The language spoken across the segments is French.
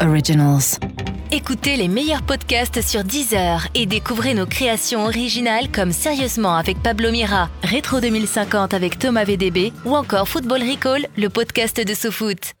Originals. Écoutez les meilleurs podcasts sur Deezer et découvrez nos créations originales comme Sérieusement avec Pablo Mira, Rétro 2050 avec Thomas VDB ou encore Football Recall, le podcast de SoFoot.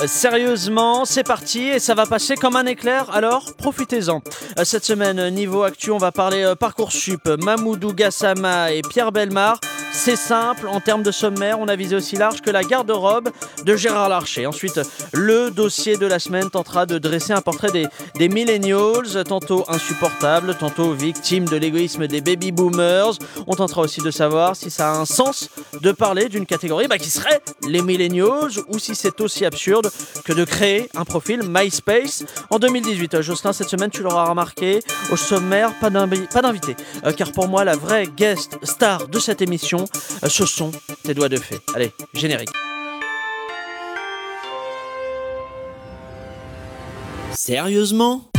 Euh, Sérieusement, c'est parti et ça va passer comme un éclair, alors profitez-en. Euh, Cette semaine, niveau actu, on va parler euh, Parcoursup, Mamoudou Gassama et Pierre Belmar. C'est simple, en termes de sommaire, on a visé aussi large que la garde-robe de Gérard Larcher. Ensuite, le dossier de la semaine tentera de dresser un portrait des, millennials, tantôt insupportables, tantôt victimes de l'égoïsme des baby boomers. On tentera aussi de savoir si ça a un sens de parler d'une catégorie bah, qui serait les millennials ou si c'est aussi absurde que de créer un profil MySpace en 2018. Euh, Jocelyn, cette semaine, tu l'auras remarqué, au sommaire, pas d'invité. Euh, car pour moi, la vraie guest star de cette émission, ce sont tes doigts de fée. Allez, générique. Sérieusement?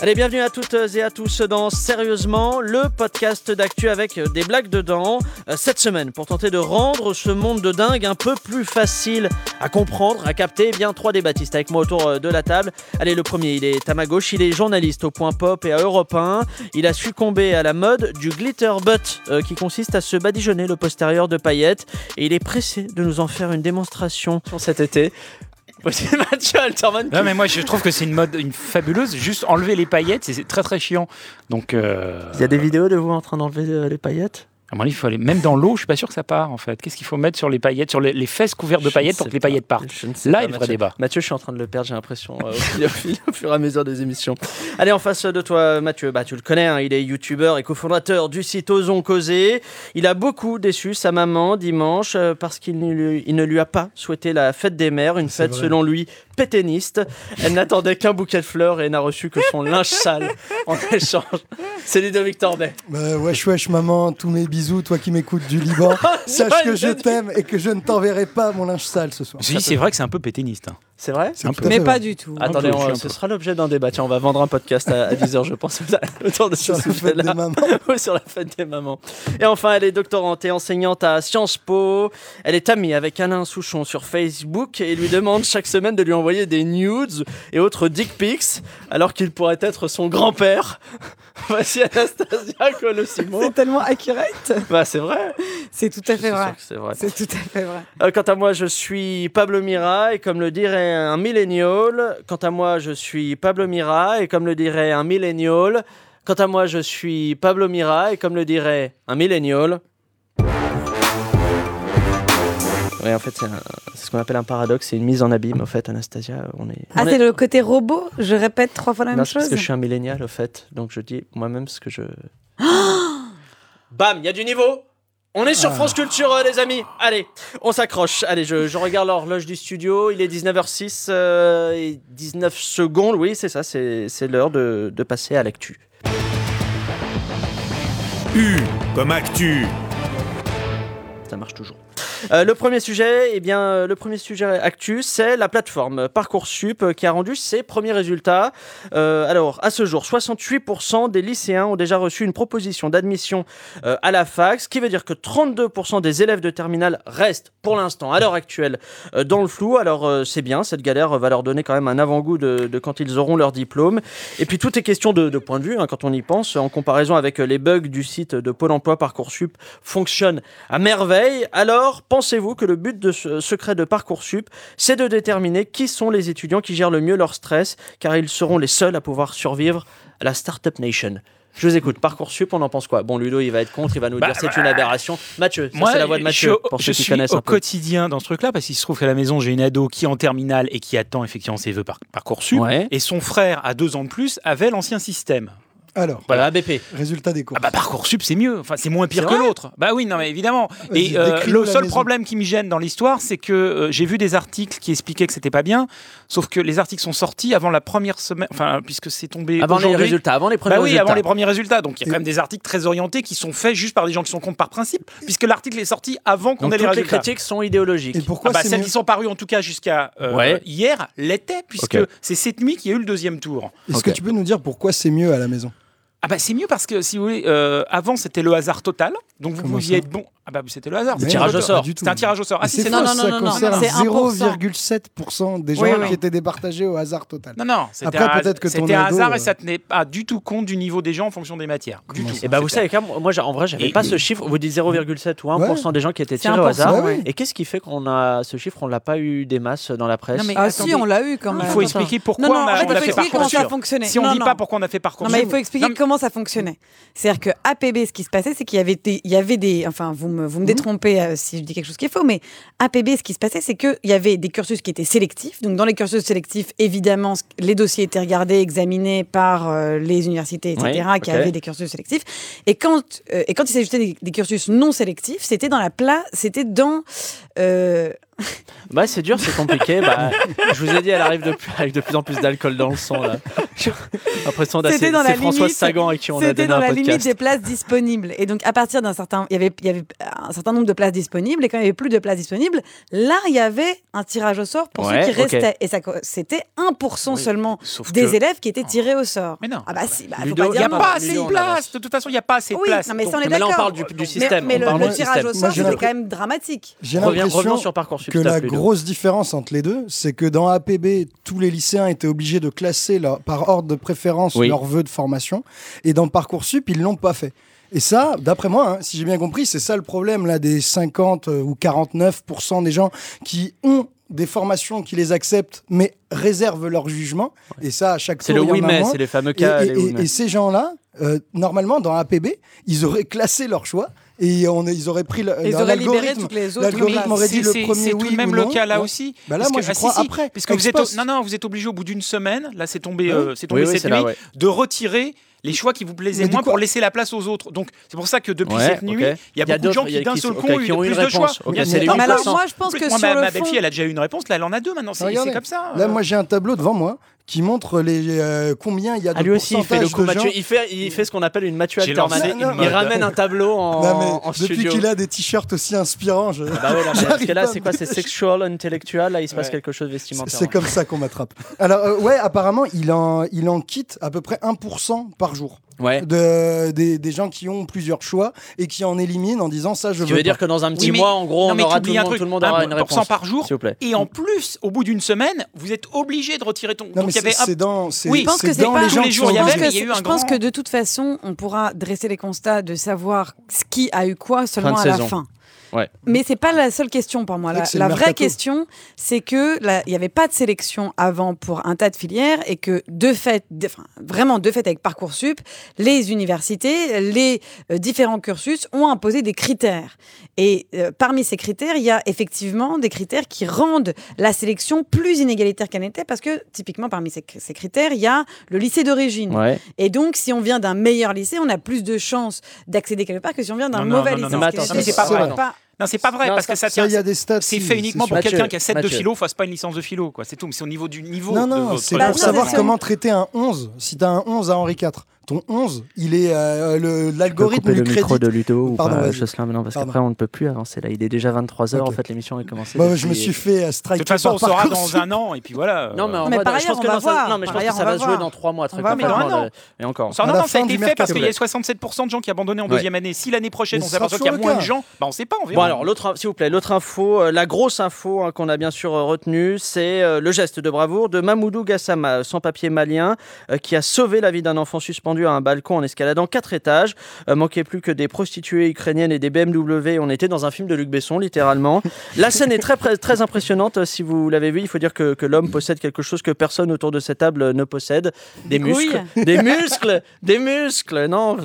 Allez, bienvenue à toutes et à tous dans Sérieusement, le podcast d'actu avec des blagues dedans. Euh, Cette semaine, pour tenter de rendre ce monde de dingue un peu plus facile à comprendre, à capter, eh bien trois débattistes avec moi autour euh, de la table. Allez, le premier, il est à ma gauche, il est journaliste au Point Pop et à Europe 1. Il a succombé à la mode du glitter butt, euh, qui consiste à se badigeonner le postérieur de paillettes. Et il est pressé de nous en faire une démonstration cet été. Non mais moi je trouve que c'est une mode une fabuleuse. Juste enlever les paillettes, c'est- c'est très très chiant. Donc euh, Il y a des vidéos de vous en train d'enlever euh, les paillettes? À mon avis, il faut aller même dans l'eau. Je suis pas sûr que ça part en fait. Qu'est-ce qu'il faut mettre sur les paillettes, sur les, les fesses couvertes de Je paillettes pour que les paillettes partent? Je ne sais Là pas, est le vrai Mathieu. débat. Mathieu, je suis en train de le perdre, j'ai l'impression, euh, au, fur et à mesure des émissions. Allez, en face de toi, Mathieu, bah, tu le connais, hein, il est youtubeur et cofondateur du site Osons Causer. Il a beaucoup déçu sa maman dimanche euh, parce qu'il ne, lui- il ne lui a pas souhaité la fête des mères, une fête vrai. selon lui pétainiste. Elle n'attendait qu'un bouquet de fleurs et n'a reçu que son linge sale en échange. C'est Ludovic Tordet. Bah, wesh wesh maman, tous mes bisous, toi qui m'écoutes du Liban. Sache que je t'aime et que je ne t'enverrai pas mon linge sale ce soir. C'est vrai que c'est un peu péténiste. hein. C'est vrai C'est Un tout peu. Mais pas du tout. Attendez, on- ce peu. sera l'objet d'un débat. Tiens, on va vendre un podcast à, 10h, je pense, autour de ce Sur la fête sujet-là. des mamans. Oui, sur la fête des mamans. Et enfin, elle est doctorante et enseignante à Sciences Po. Elle est amie avec Alain Souchon sur Facebook et lui demande chaque semaine de lui envoyer des nudes et autres dick pics, alors qu'il pourrait être son grand-père. Voici Anastasia Colosimon. C'est tellement accurate. Bah, c'est vrai. C'est tout à fait vrai. C'est vrai. C'est tout à fait vrai. Euh, quant à moi, je suis Pablo Mira et comme le dirait un millénial, quant à moi, je suis Pablo Mira et comme le dirait un millénial, quant à moi, je suis Pablo Mira et comme le dirait un millénial. Oui, en fait, c'est un- c'est ce qu'on appelle un paradoxe, c'est une mise en abîme, au fait, Anastasia. On est. Ah, on est- c'est le côté robot Je répète trois fois la Non, même c'est parce chose que je suis un millénial, au fait, donc je dis moi-même ce que je. Bam, il y a du niveau on est sur France Culture, euh, les amis. Allez, on s'accroche. Allez, je, je regarde l'horloge du studio. Il est 19h06 euh, et 19 secondes. Oui, c'est ça, c'est c'est l'heure de, de passer à l'actu. U comme actu. Ça marche toujours. Euh, le premier sujet, eh bien, euh, le premier sujet actu, c'est la plateforme Parcoursup euh, qui a rendu ses premiers résultats. Alors, à ce jour, 68% des lycéens ont déjà reçu une proposition d'admission à la fac, ce qui veut dire que 32% des élèves de terminale restent, pour l'instant, à l'heure actuelle, dans le flou. Alors, c'est bien, cette galère va leur donner quand même un avant-goût de, quand ils auront leur diplôme. Et puis, tout est question de, point de vue, hein, quand on y pense, en comparaison avec les bugs du site de Pôle emploi Parcoursup fonctionne à merveille. Alors, pensez-vous que le but de ce secret de Parcoursup, c'est de déterminer qui sont les étudiants qui gèrent le mieux leur stress, car ils seront les seuls à pouvoir survivre à la Startup Nation? Je vous écoute. Parcoursup, on en pense quoi? Bon, Ludo, il va être contre, il va nous Bah, dire c'est une aberration. Mathieu, ça, c'est la voix de je Mathieu, au- pour je ceux qui suis connaissent au un peu. quotidien dans ce truc-là parce qu'il se trouve qu'à la maison j'ai une ado qui est en terminale et qui attend effectivement ses vœux par parcoursup Ouais. et son frère à deux ans de plus avait l'ancien système. Alors, Voilà, ABP. résultat des cours. Ah bah Parcoursup c'est mieux, enfin c'est moins pire que l'autre. Bah oui, non mais évidemment. Et euh, le seul maison. problème qui me gêne dans l'histoire, c'est que euh, j'ai vu des articles qui expliquaient que c'était pas bien, sauf que les articles sont sortis avant la première semaine, enfin puisque c'est tombé Avant les résultats, avant les premiers Bah oui, résultats. avant les premiers résultats. Donc il y a quand même des articles très orientés qui sont faits juste par des gens qui sont contre par principe, puisque l'article est sorti avant qu'on ait les toutes les résultats. critiques sont idéologiques. Et pourquoi Ah bah, celles mieux qui sont parues en tout cas jusqu'à euh, Ouais. hier l'étaient, puisque c'est cette nuit qu'il y a eu le deuxième tour. Est-ce que tu peux nous dire pourquoi c'est mieux à la maison? Ah bah c'est mieux parce que si vous voulez, euh, avant c'était le hasard total, donc vous pouviez être bon. Ah bah c'était le hasard. Mais tirage non, au sort. C'était un tirage au sort. Ah si, c'est c'est Non, non, non, non, non, c'est 0,7% des gens qui étaient départagés au hasard total. Non, non, c'était Après, un, peut-être que ton c'était un ado, hasard euh, et ça tenait pas du tout compte du niveau des gens en fonction des matières. Du tout. Et bah vous savez, moi en vrai, j'avais pas ce chiffre. Vous dites 0,7 ou 1% des gens qui étaient C'est tirés au 1%, hasard. Et qu'est-ce qui fait qu'on a ce chiffre? On l'a pas eu des masses dans la presse. Non, mais Ah si, on l'a eu quand même. Il faut expliquer pourquoi Non, non, on a, fait, expliquer comment ça Parcoursup. fonctionnait. Si on Non, dit non. pas pourquoi on a fait Non, Parcoursup. mais il faut expliquer Non, comment ça fonctionnait. C'est-à-dire que APB, ce qui se passait, c'est qu'il y avait des, il y avait des, enfin, vous me, Mhm. vous me détrompez euh, si je dis quelque chose qui est faux, mais APB, ce qui se passait, c'est qu'il y avait des cursus qui étaient sélectifs. Donc, dans les cursus sélectifs, évidemment, les dossiers étaient regardés, examinés par euh, les universités, etc., Oui, qui avaient des cursus sélectifs. Et quand, euh, et quand il s'ajoutait des, des cursus non sélectifs, c'était dans la pla, c'était dans, euh, Bah c'est dur, c'est compliqué. bah, je vous ai dit, elle arrive de plus, avec de plus en plus d'alcool dans le son là. L'impression C'était c'est dans la c'est François limite- Sagan avec qui on a C'était donné dans un la podcast. limite des places disponibles. Et donc, à partir d'un certain. Il y, avait, il y avait un certain nombre de places disponibles. Et quand il n'y avait plus de places disponibles, là, il y avait un tirage au sort pour Ouais, ceux qui ok. restaient. Et ça c'était 1% Oui, seulement des que- élèves qui étaient tirés au sort. Mais non. Ah bah si, bah, faut Il n'y a non. pas assez de on place. avance. De toute façon, il n'y a pas assez de Oui, place. non, mais ça, on est Mais là, on parle du, du Mais, système. mais on le, parle le tirage système. au sort, c'était l'impr- quand même dramatique. Reviens- sur Parcoursup. Que la grosse différence entre les deux, c'est que dans APB, tous les lycéens étaient obligés de classer leur- par ordre de préférence Oui. leurs vœux de formation, et dans Parcoursup, ils l'ont pas fait. Et ça, d'après moi, hein, si j'ai bien compris, c'est ça le problème là des 50 euh, ou 49% des gens qui ont des formations qui les acceptent, mais réservent leur jugement. Et ça, à chaque C'est tour, le oui mais, c'est les fameux cas. et ces gens-là, euh, normalement, dans APB, ils auraient classé leur choix et on, ils auraient pris le, Ils auraient libéré toutes les autres. l'algorithme aurait dit le premier C'est tout oui de même ou le cas là Ouais. aussi. Bah là, Parce moi, que- je ah, crois si, si, après. Parce que vous êtes, non, non, vous êtes obligé au bout d'une semaine, là c'est tombé, euh, c'est tombé Oui, oui, cette là, nuit, ouais. de retirer les choix qui vous plaisaient moins coup- pour laisser la place aux autres. Donc c'est pour ça que depuis Ouais, cette nuit, il y a beaucoup de gens qui d'un seul coup ont eu plus de choix. réponse. Ok, Mais c'est les Non, mais alors, 8%. moi, je pense que Moi, sur ma, le ma fond- belle-fille, elle a déjà eu une réponse. Là, elle en a deux maintenant. C'est comme ça. Là, moi, j'ai un tableau devant moi qui montre les, euh, combien il y a de Ah, lui aussi, il fait le pourcentage coup de Mathieu. gens. Il fait, il fait ce qu'on appelle une Mathieu une Il ramène un tableau en, Non, mais en depuis studio. qu'il a des t-shirts aussi inspirants, je- Bah ouais, parce que là, c'est quoi C'est sexual, intellectual. Là, il se passe Ouais. quelque chose vestimentaire. c'est comme ça qu'on m'attrape. Alors, euh, ouais, apparemment, il en, il en quitte à peu près 1% par jour Ouais. de, des, des gens qui ont plusieurs choix et qui en éliminent en disant ça, je Tu veux veux dire pas. que dans un petit Oui, mais- mois, en gros, Non, on aura tout le un monde, truc. tout le monde aura une 1% réponse. par jour. S'il vous plaît. Et en plus, au bout d'une semaine, vous êtes obligé de retirer ton. Non, Donc y avait c'est dans, Oui, Je pense que c'est dans pas les gens les jours, sont il y Je pense, avait, que, mais il y a eu c'est- un je pense grand- que de toute façon, on pourra dresser les constats de savoir ce qui a eu quoi seulement à la fin. Ouais. Mais c'est pas la seule question pour moi. La, vraie question, c'est que il n'y avait pas de sélection avant pour un tas de filières et que de fait, de- enfin, vraiment de fait avec Parcoursup, les universités, les euh, différents cursus ont imposé des critères. Et euh, parmi ces critères, il y a effectivement des critères qui rendent la sélection plus inégalitaire qu'elle n'était parce que typiquement parmi ces, ces critères, il y a le lycée d'origine. Ouais. Et donc, si on vient d'un meilleur lycée, on a plus de chances d'accéder quelque part que si on vient d'un mauvais non, lycée. non, mais attends, c'est pas pas- Non, c'est pas vrai, Non, parce ça- que ça tient. il y a des stats. C'est fait uniquement pour quelqu'un qui a 7 de philo, fasse pas une licence de philo, quoi. C'est tout. Mais c'est au niveau du niveau. Non, de non, c'est pour savoir comment traiter un 11. Si tu as un 11 à Henri IV, ton 11, il est euh, le- l'algorithme lui le micro crédite. de Ludo ou Pardon, pas. Jocelyn, mais non, parce qu'après on ne peut plus avancer là. Il est déjà 23h, Ok. en fait, l'émission est commencée. Bah, je me suis fait euh, De toute façon, on saura dans un an, et puis voilà. Non, mais, en Mais mode, par je ailleurs, pense on que va dans ça-. Non, mais je pense que ça va va se jouer voir. dans 3 mois, très. Mais encore. Non, non, ça a été fait parce qu'il y a 67% de gens qui abandonnaient en deuxième année. Si l'année prochaine on s'aperçoit qu'il y a moins de gens, bah on sait pas. Bon alors l'autre, s'il vous plaît, l'autre info, euh, la grosse info hein, qu'on a bien sûr euh, retenue, c'est euh, le geste de bravoure de Mamoudou Gassama, sans-papier malien, euh, qui a sauvé la vie d'un enfant suspendu à un balcon en escaladant quatre étages. Euh, manquait plus que des prostituées ukrainiennes et des BMW. On était dans un film de Luc Besson, littéralement. La scène est très très, impressionnante. Si vous l'avez vu, il faut dire que, que l'homme possède quelque chose que personne autour de cette table ne possède des Des couilles muscles, des muscles, des muscles. Non.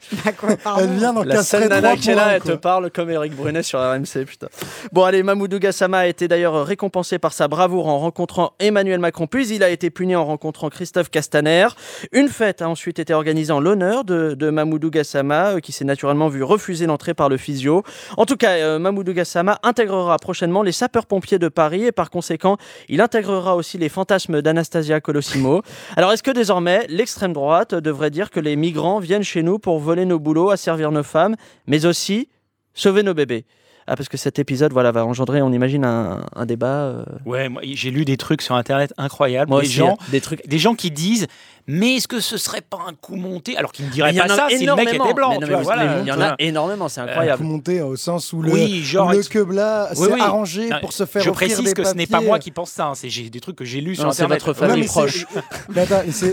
Bah quoi. Elle vient dans La 4 seule très nana trois qui est là, points, elle te parle comme Eric Brunet sur RMC, putain. Bon, allez, Mamoudou Gassama a été d'ailleurs récompensé par sa bravoure en rencontrant Emmanuel Macron, puis il a été puni en rencontrant Christophe Castaner. Une fête a ensuite été organisée en l'honneur de, de Mamoudou Gassama, euh, qui s'est naturellement vu refuser l'entrée par le physio. En tout cas, euh, Mamoudou Gassama intégrera prochainement les sapeurs-pompiers de Paris et par conséquent, il intégrera aussi les fantasmes d'Anastasia Colosimo. Alors, est-ce que désormais, l'extrême droite devrait dire que les migrants viennent chez nous pour voler nos boulots, asservir nos femmes, mais aussi sauver nos bébés ah, parce que cet épisode voilà, va engendrer, on imagine, un, un débat. euh, Ouais, moi, j'ai lu des trucs sur Internet incroyables. moi des aussi, gens, des trucs. des gens qui disent, mais est-ce que ce serait pas un coup monté Alors qu'ils ne en pas a ça si le mec énormément. était blanc. Mais non, tu mais vois, vous- voilà, mais il y en a énormément, c'est Faut incroyable. monter au sens où le, Oui, genre, où le quebla Oui, s'est oui. arrangé Non, pour se faire Je offrir précise des que ce n'est pas moi qui pense ça. hein, C'est des trucs que j'ai lus sur Non, c'est Internet. votre famille c'est- proche. C'est-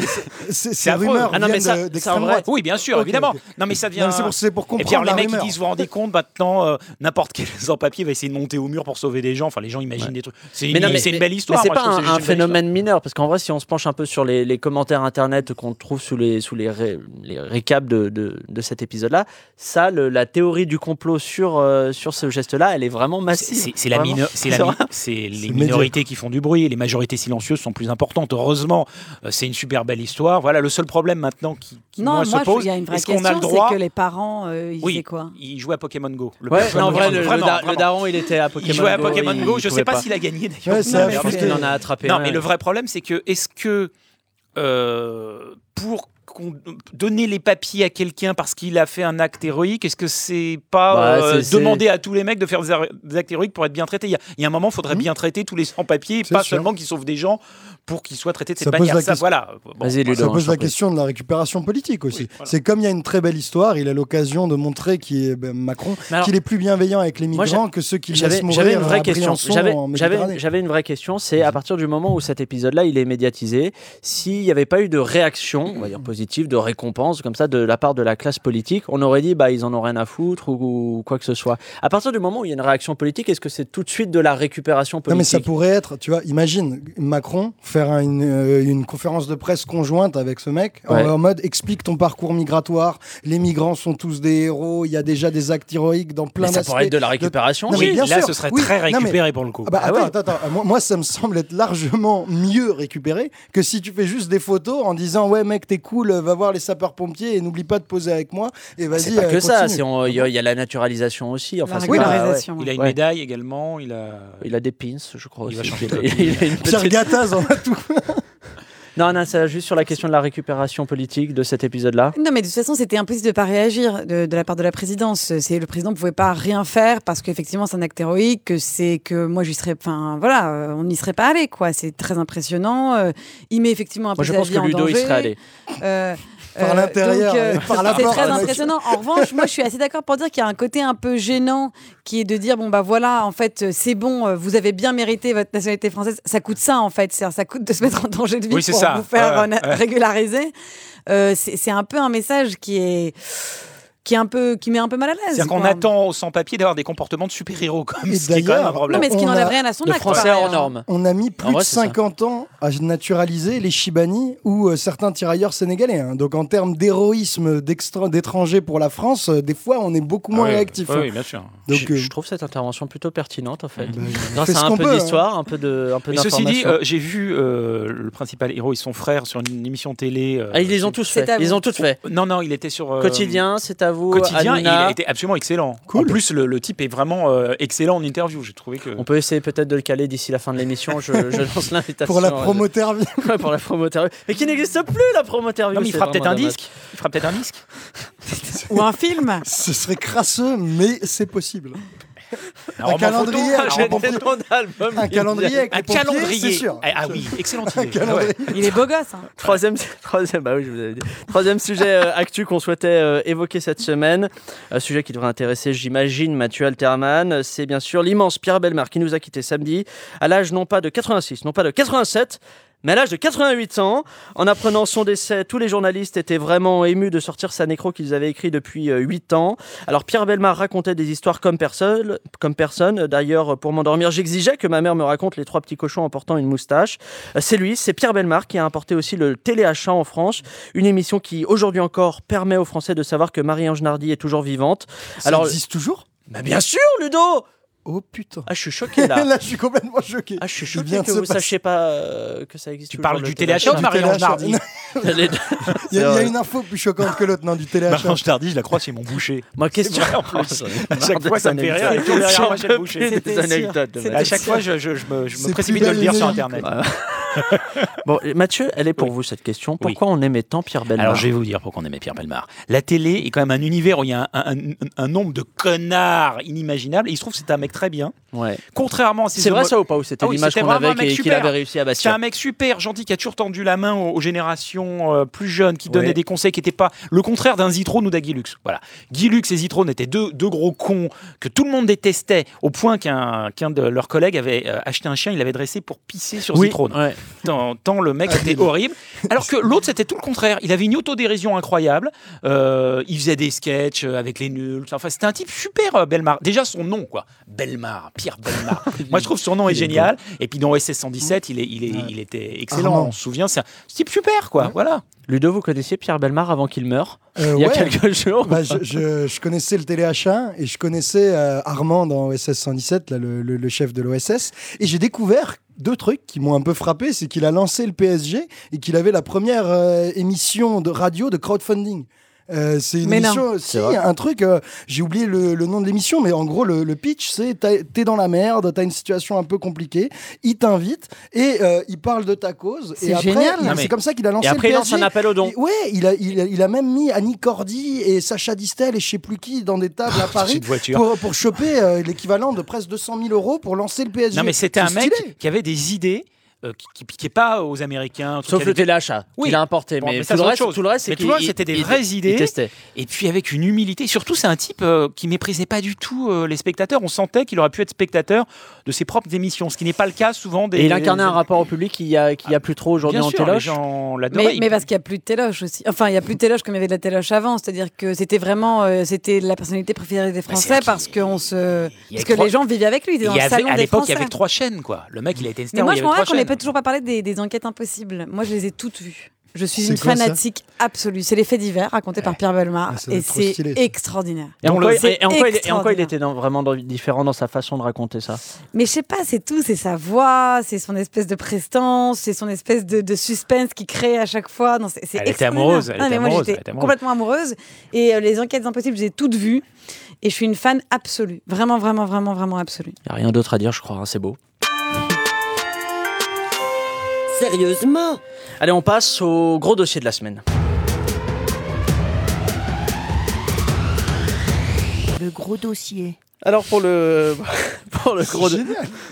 c'est- c'est- Ah non, mais viennent ça- de- ça, en d'extrême vrai, droite. Oui, bien sûr, évidemment. Non, mais ça vient. c'est pour, c'est pour Et puis alors, comprendre les mecs qui rumeur. disent, vous vous rendez compte, maintenant, euh, n'importe quel sans-papier va essayer de monter au mur pour sauver des gens. Enfin, les gens imaginent des trucs. C'est une, c'est une belle histoire. Mais c'est pas un, c'est un une phénomène mineur, parce qu'en vrai, si on se penche un peu sur les, les commentaires internet qu'on trouve sous les, sous les, ré- les récaps de, de, de cet épisode-là, ça, le- la théorie du complot sur, euh, sur ce geste-là, elle est vraiment massive. C'est la c'est les minorités qui font du bruit, et les majorités silencieuses sont plus importantes. Heureusement, euh, c'est une super belle histoire. Voilà, le seul problème maintenant qui, qui, Non, moi, moi, se je- pose, est-ce qu'on a le question, droit c'est que les parents, euh, ils Oui, quoi? jouait à Pokémon Go. Le Ouais, non, vrai, le, Go. le Vraiment, da- le vraiment. daron, il était à Pokémon Il jouait à Go, Pokémon il Go. Je pouvait sais pas, s'il a gagné d'ailleurs. Ouais, Mais qu'il en a attrapé Non, un. mais le vrai problème, c'est que est-ce que euh, pour donner les papiers à quelqu'un parce qu'il a fait un acte héroïque, est-ce que c'est pas Bah, euh, c'est- c'est- demander à tous les mecs de faire des, actes héroïques pour être bien traités? Il y, a, il y a un moment, il faudrait Mhm. bien traiter tous les sans-papiers, et C'est pas sûr. seulement qu'ils sauvent des gens pour qu'ils soient traités de cette Ça pose manière. la Ça, question. voilà. Bon. Ça pose la question de la récupération politique aussi. Oui, voilà. C'est comme il y a une très belle histoire, il a l'occasion de montrer qu'il est, ben, Macron qu'il est plus bienveillant avec les Moi, migrants que ceux qui J'avais laissent mourir j'avais une vraie question. J'avais une vraie question. C'est à partir du moment où cet épisode-là il est médiatisé, s'il n'y avait pas eu de réaction, on va dire positive, de récompense comme ça de la part de la classe politique, on aurait dit bah ils en ont rien à foutre ou, ou quoi que ce soit. À partir du moment où il y a une réaction politique, est-ce que c'est tout de suite de la récupération Non politique mais ça pourrait être, tu vois, imagine Macron faire un- une, euh, une conférence de presse conjointe avec ce mec en- Ouais. en, mode explique ton parcours migratoire, les migrants sont tous des héros, il y a déjà des actes héroïques dans plein Mais ça pourrait être de la récupération. Non, mais Oui, bien là, sûr. ce serait Oui, très non, mais- récupéré pour le coup. Ah bah, Ah ouais. attends, attends. Moi, moi, ça me semble être largement mieux récupéré que si tu fais juste des photos en disant ouais mec t'es cool, va voir les sapeurs pompiers et n'oublie pas de poser avec moi et vas-y. C'est pas euh, que ça, continue. c'est en- il y, a- il y a la naturalisation aussi. Enfin, La c'est pas- ouais. régularisation. Il a une Ouais. médaille également. Il a. Il a des pins, je crois Il va changer Pierre Gattaz en a tout. Non, non, c'est juste sur la question de la récupération politique de cet épisode-là. Non, mais de toute façon, c'était impossible de pas réagir de, de la part de la présidence. C'est le président ne pouvait pas rien faire parce qu'effectivement, c'est un acte héroïque. Que c'est que moi, j'y serais. Enfin, voilà, euh, on n'y serait pas allé, quoi. C'est très impressionnant. Euh, il met effectivement un peu Moi, je pense que en Ludo, il danger. serait allé. Euh, Par l'intérieur, et par la c'est très impressionnant. En revanche, moi, je suis assez d'accord pour dire qu'il y a un côté un peu gênant qui est de dire bon bah voilà, en fait, c'est bon, euh, vous avez bien mérité votre nationalité française. Ça coûte ça, en fait. Ça coûte de se mettre en danger de vie Oui, pour ça. vous faire euh, régulariser. Euh, c'est un peu un message qui est qui est un peu qui met un peu mal à l'aise. C'est-à-dire qu'on attend aux sans-papiers d'avoir des comportements de super-héros, comme ce qui est quand même un problème. Non, mais ce qui n'enlève a- rien à son Le acte. français hors norme. On a mis plus vrai, de c'est ça. 50 ans à naturaliser les Chibani ou euh, certains tirailleurs sénégalais. hein. Donc en termes d'héroïsme d'étrangers pour la France, euh, des fois on est beaucoup moins Ah oui, réactif. oui, hein. oui, bien sûr. Donc, je, euh, je trouve cette intervention plutôt pertinente en fait. bah, Grâce à un qu'on peu peut, hein. d'histoire, un peu de, un peu Mais ceci dit, euh, j'ai vu euh, le principal héros et son frère sur une émission télé. euh, ah, ils les ont tous fait. Ils ont tous fait. Non, non, il était sur. Quotidien, c'est à vous. Quotidien, il été absolument excellent. En plus, le, le type est vraiment euh, excellent en interview. J'ai trouvé que. On peut essayer peut-être de le caler d'ici la fin de l'émission. Je, je lance l'invitation. pour la euh, promotervie. Ouais, pour la promoterview. Mais qui n'existe plus la promoterview. non, mais il fera peut-être un dommage. disque. Il fera peut-être un disque. Ou un film. Ce serait crasseux, mais c'est possible. Un calendrier, photo, un calendrier avec Un les pompiers, calendrier. c'est sûr. Ah, ah oui, excellente idée. calendrier. Il est beau gosse. hein. Troisième, troisième, bah oui, je vous avais dit. Troisième sujet euh, actu qu'on souhaitait euh, évoquer cette semaine, un sujet qui devrait intéresser, j'imagine, Mathieu Alterman. C'est bien sûr l'immense Pierre Belmar qui nous a quittés samedi à l'âge non pas de 86, non pas de 87, Mais à l'âge de 88 ans, en apprenant son décès, tous les journalistes étaient vraiment émus de sortir sa nécro qu'ils avaient écrit depuis euh, 8 ans. Alors Pierre Belmar racontait des histoires comme personne. Comme personne. D'ailleurs, pour m'endormir, j'exigeais que ma mère me raconte les trois petits cochons en portant une moustache. Euh, C'est lui, c'est Pierre Belmar qui a importé aussi le téléachat en France, une émission qui aujourd'hui encore permet aux Français de savoir que Marie-Ange Nardi est toujours vivante. Ça Alors- existe toujours? Mais bien sûr, Ludo Oh putain. Ah, je suis choqué là. Là, je suis complètement choqué. Ah, je suis choqué que vous passer- sachiez pas euh, que ça existe. Tu parles le du téléachat ou de Les deux. Il y, a- une info plus choquante que l'autre, non, du téléachat. Marie-Ange Nardi, je la crois chez mon boucher. Moi, question. vrai, en plus. À chaque fois, ça me fait rire, derrière moi chez le boucher. De C'était Mathieu. À chaque fois, je, me, C'est précipite de le dire sur Internet. Bon, Mathieu, elle est pour vous cette question. Pourquoi on aimait tant Pierre Bellemare Alors, je vais vous dire pourquoi on aimait Pierre Belmar. La télé est quand même un univers où il y a un, un- un nombre de connards inimaginables. Et il se trouve que c'est un mec très bien. Ouais. Contrairement à ces C'est vrai ça ou pas Ou c'était Ah oui, l'image qu'on avait et qu'il avait réussi à C'est bâtir un mec super gentil qui a toujours tendu la main aux, aux générations euh, plus jeunes, qui donnait Ouais. des conseils qui n'étaient pas le contraire d'un Zitrone ou d'un Guy Lux. Voilà. Guy Lux et Zitrone étaient deux, deux gros cons que tout le monde détestait au point qu'un de leurs collègues avait euh, acheté un chien, il l'avait dressé pour pisser sur Oui, Zitrone. ouais. Tant, tant le mec était horrible. Alors que l'autre, c'était tout le contraire. Il avait une autodérision incroyable. Euh, il faisait des sketchs euh, avec les nuls. Enfin, c'était un type super, euh, Belmar. Déjà, son nom, quoi. Belmar, Pierre Belmar. Moi, je trouve son nom est génial. Et puis, dans OSS 117, il, est, il, est, il était excellent. Armand. On se souvient. C'est un type super, quoi. Voilà. Ludo, vous connaissiez Pierre Bellemare avant qu'il meure Euh, Il y a ouais. quelques jours. Bah, je, je- je connaissais le téléachat et je connaissais euh, Armand dans OSS 117, là, le, le- le chef de l'OSS. Et j'ai découvert deux trucs qui m'ont un peu frappé. C'est qu'il a lancé le PSG et qu'il avait la première euh, émission de radio de crowdfunding. Euh, c'est une Mais émission, si, un truc, euh, j'ai oublié le, le nom de l'émission, mais en gros, le, le pitch, c'est t'es dans la merde, t'as une situation un peu compliquée, il t'invite et euh, il parle de ta cause. C'est et après, génial. il- mais- C'est comme ça qu'il a lancé Et après, il le lance PSG. un appel aux dons. Et ouais, il a, il, a, il a même mis Annie Cordy et Sacha Distel et je sais plus qui dans des tables à Paris pour, pour choper euh, l'équivalent de presque 200 000 euros pour lancer le PSG. Non, mais c'était un mec qui avait des idées. Euh, qui, qui piquaient pas aux Américains. Sauf le téléachat Oui. qu'il a importé. Bon, mais, tout, le reste, chose. tout le reste, c'est Mais tout qu'il le reste, il- c'était des il- vraies il idées. Et puis avec une humilité. Surtout, c'est un type euh, qui méprisait pas du tout euh, les spectateurs. On sentait qu'il aurait pu être spectateur de ses propres émissions, ce qui n'est pas le cas souvent des. Et il incarnait un rapport au public qu'il n'y a, plus trop aujourd'hui Bien en sûr, les téloche. Mais, mais parce qu'il n'y a plus de téloche aussi. Enfin, il n'y a plus de téloche comme il y avait de la téloche avant. C'est-à-dire que c'était vraiment euh, c'était la personnalité préférée des Français parce, se... Il parce que les gens vivaient avec lui. Il Il à l'époque, il y avait trois chaînes, quoi. Le mec, il a été une star. Toujours pas parlé des, des enquêtes impossibles. Moi, je les ai toutes vues. Je suis une quoi, fanatique absolue. C'est les faits divers racontés par Pierre Belmar Ah, et c'est extraordinaire. Et en quoi, le- et- et en quoi il, et en quoi il extraordinaire. était dans- vraiment dans- différent dans sa façon de raconter ça Mais je sais pas, c'est tout, c'est sa voix, c'est son espèce de prestance, c'est son espèce de, de suspense qu'il crée à chaque fois. Non, c'est, c'est Elle était extraordinaire. amoureuse, elle Non, était mais moi amoureuse, j'étais elle était amoureuse. complètement amoureuse et euh, les enquêtes impossibles, j'ai toutes vues et je suis une fan absolue, vraiment, vraiment, vraiment, vraiment absolue. Il n'y a rien d'autre à dire, je crois. hein, c'est beau. Sérieusement Allez, on passe au gros dossier de la semaine. Le gros dossier. Alors pour le pour le gros do-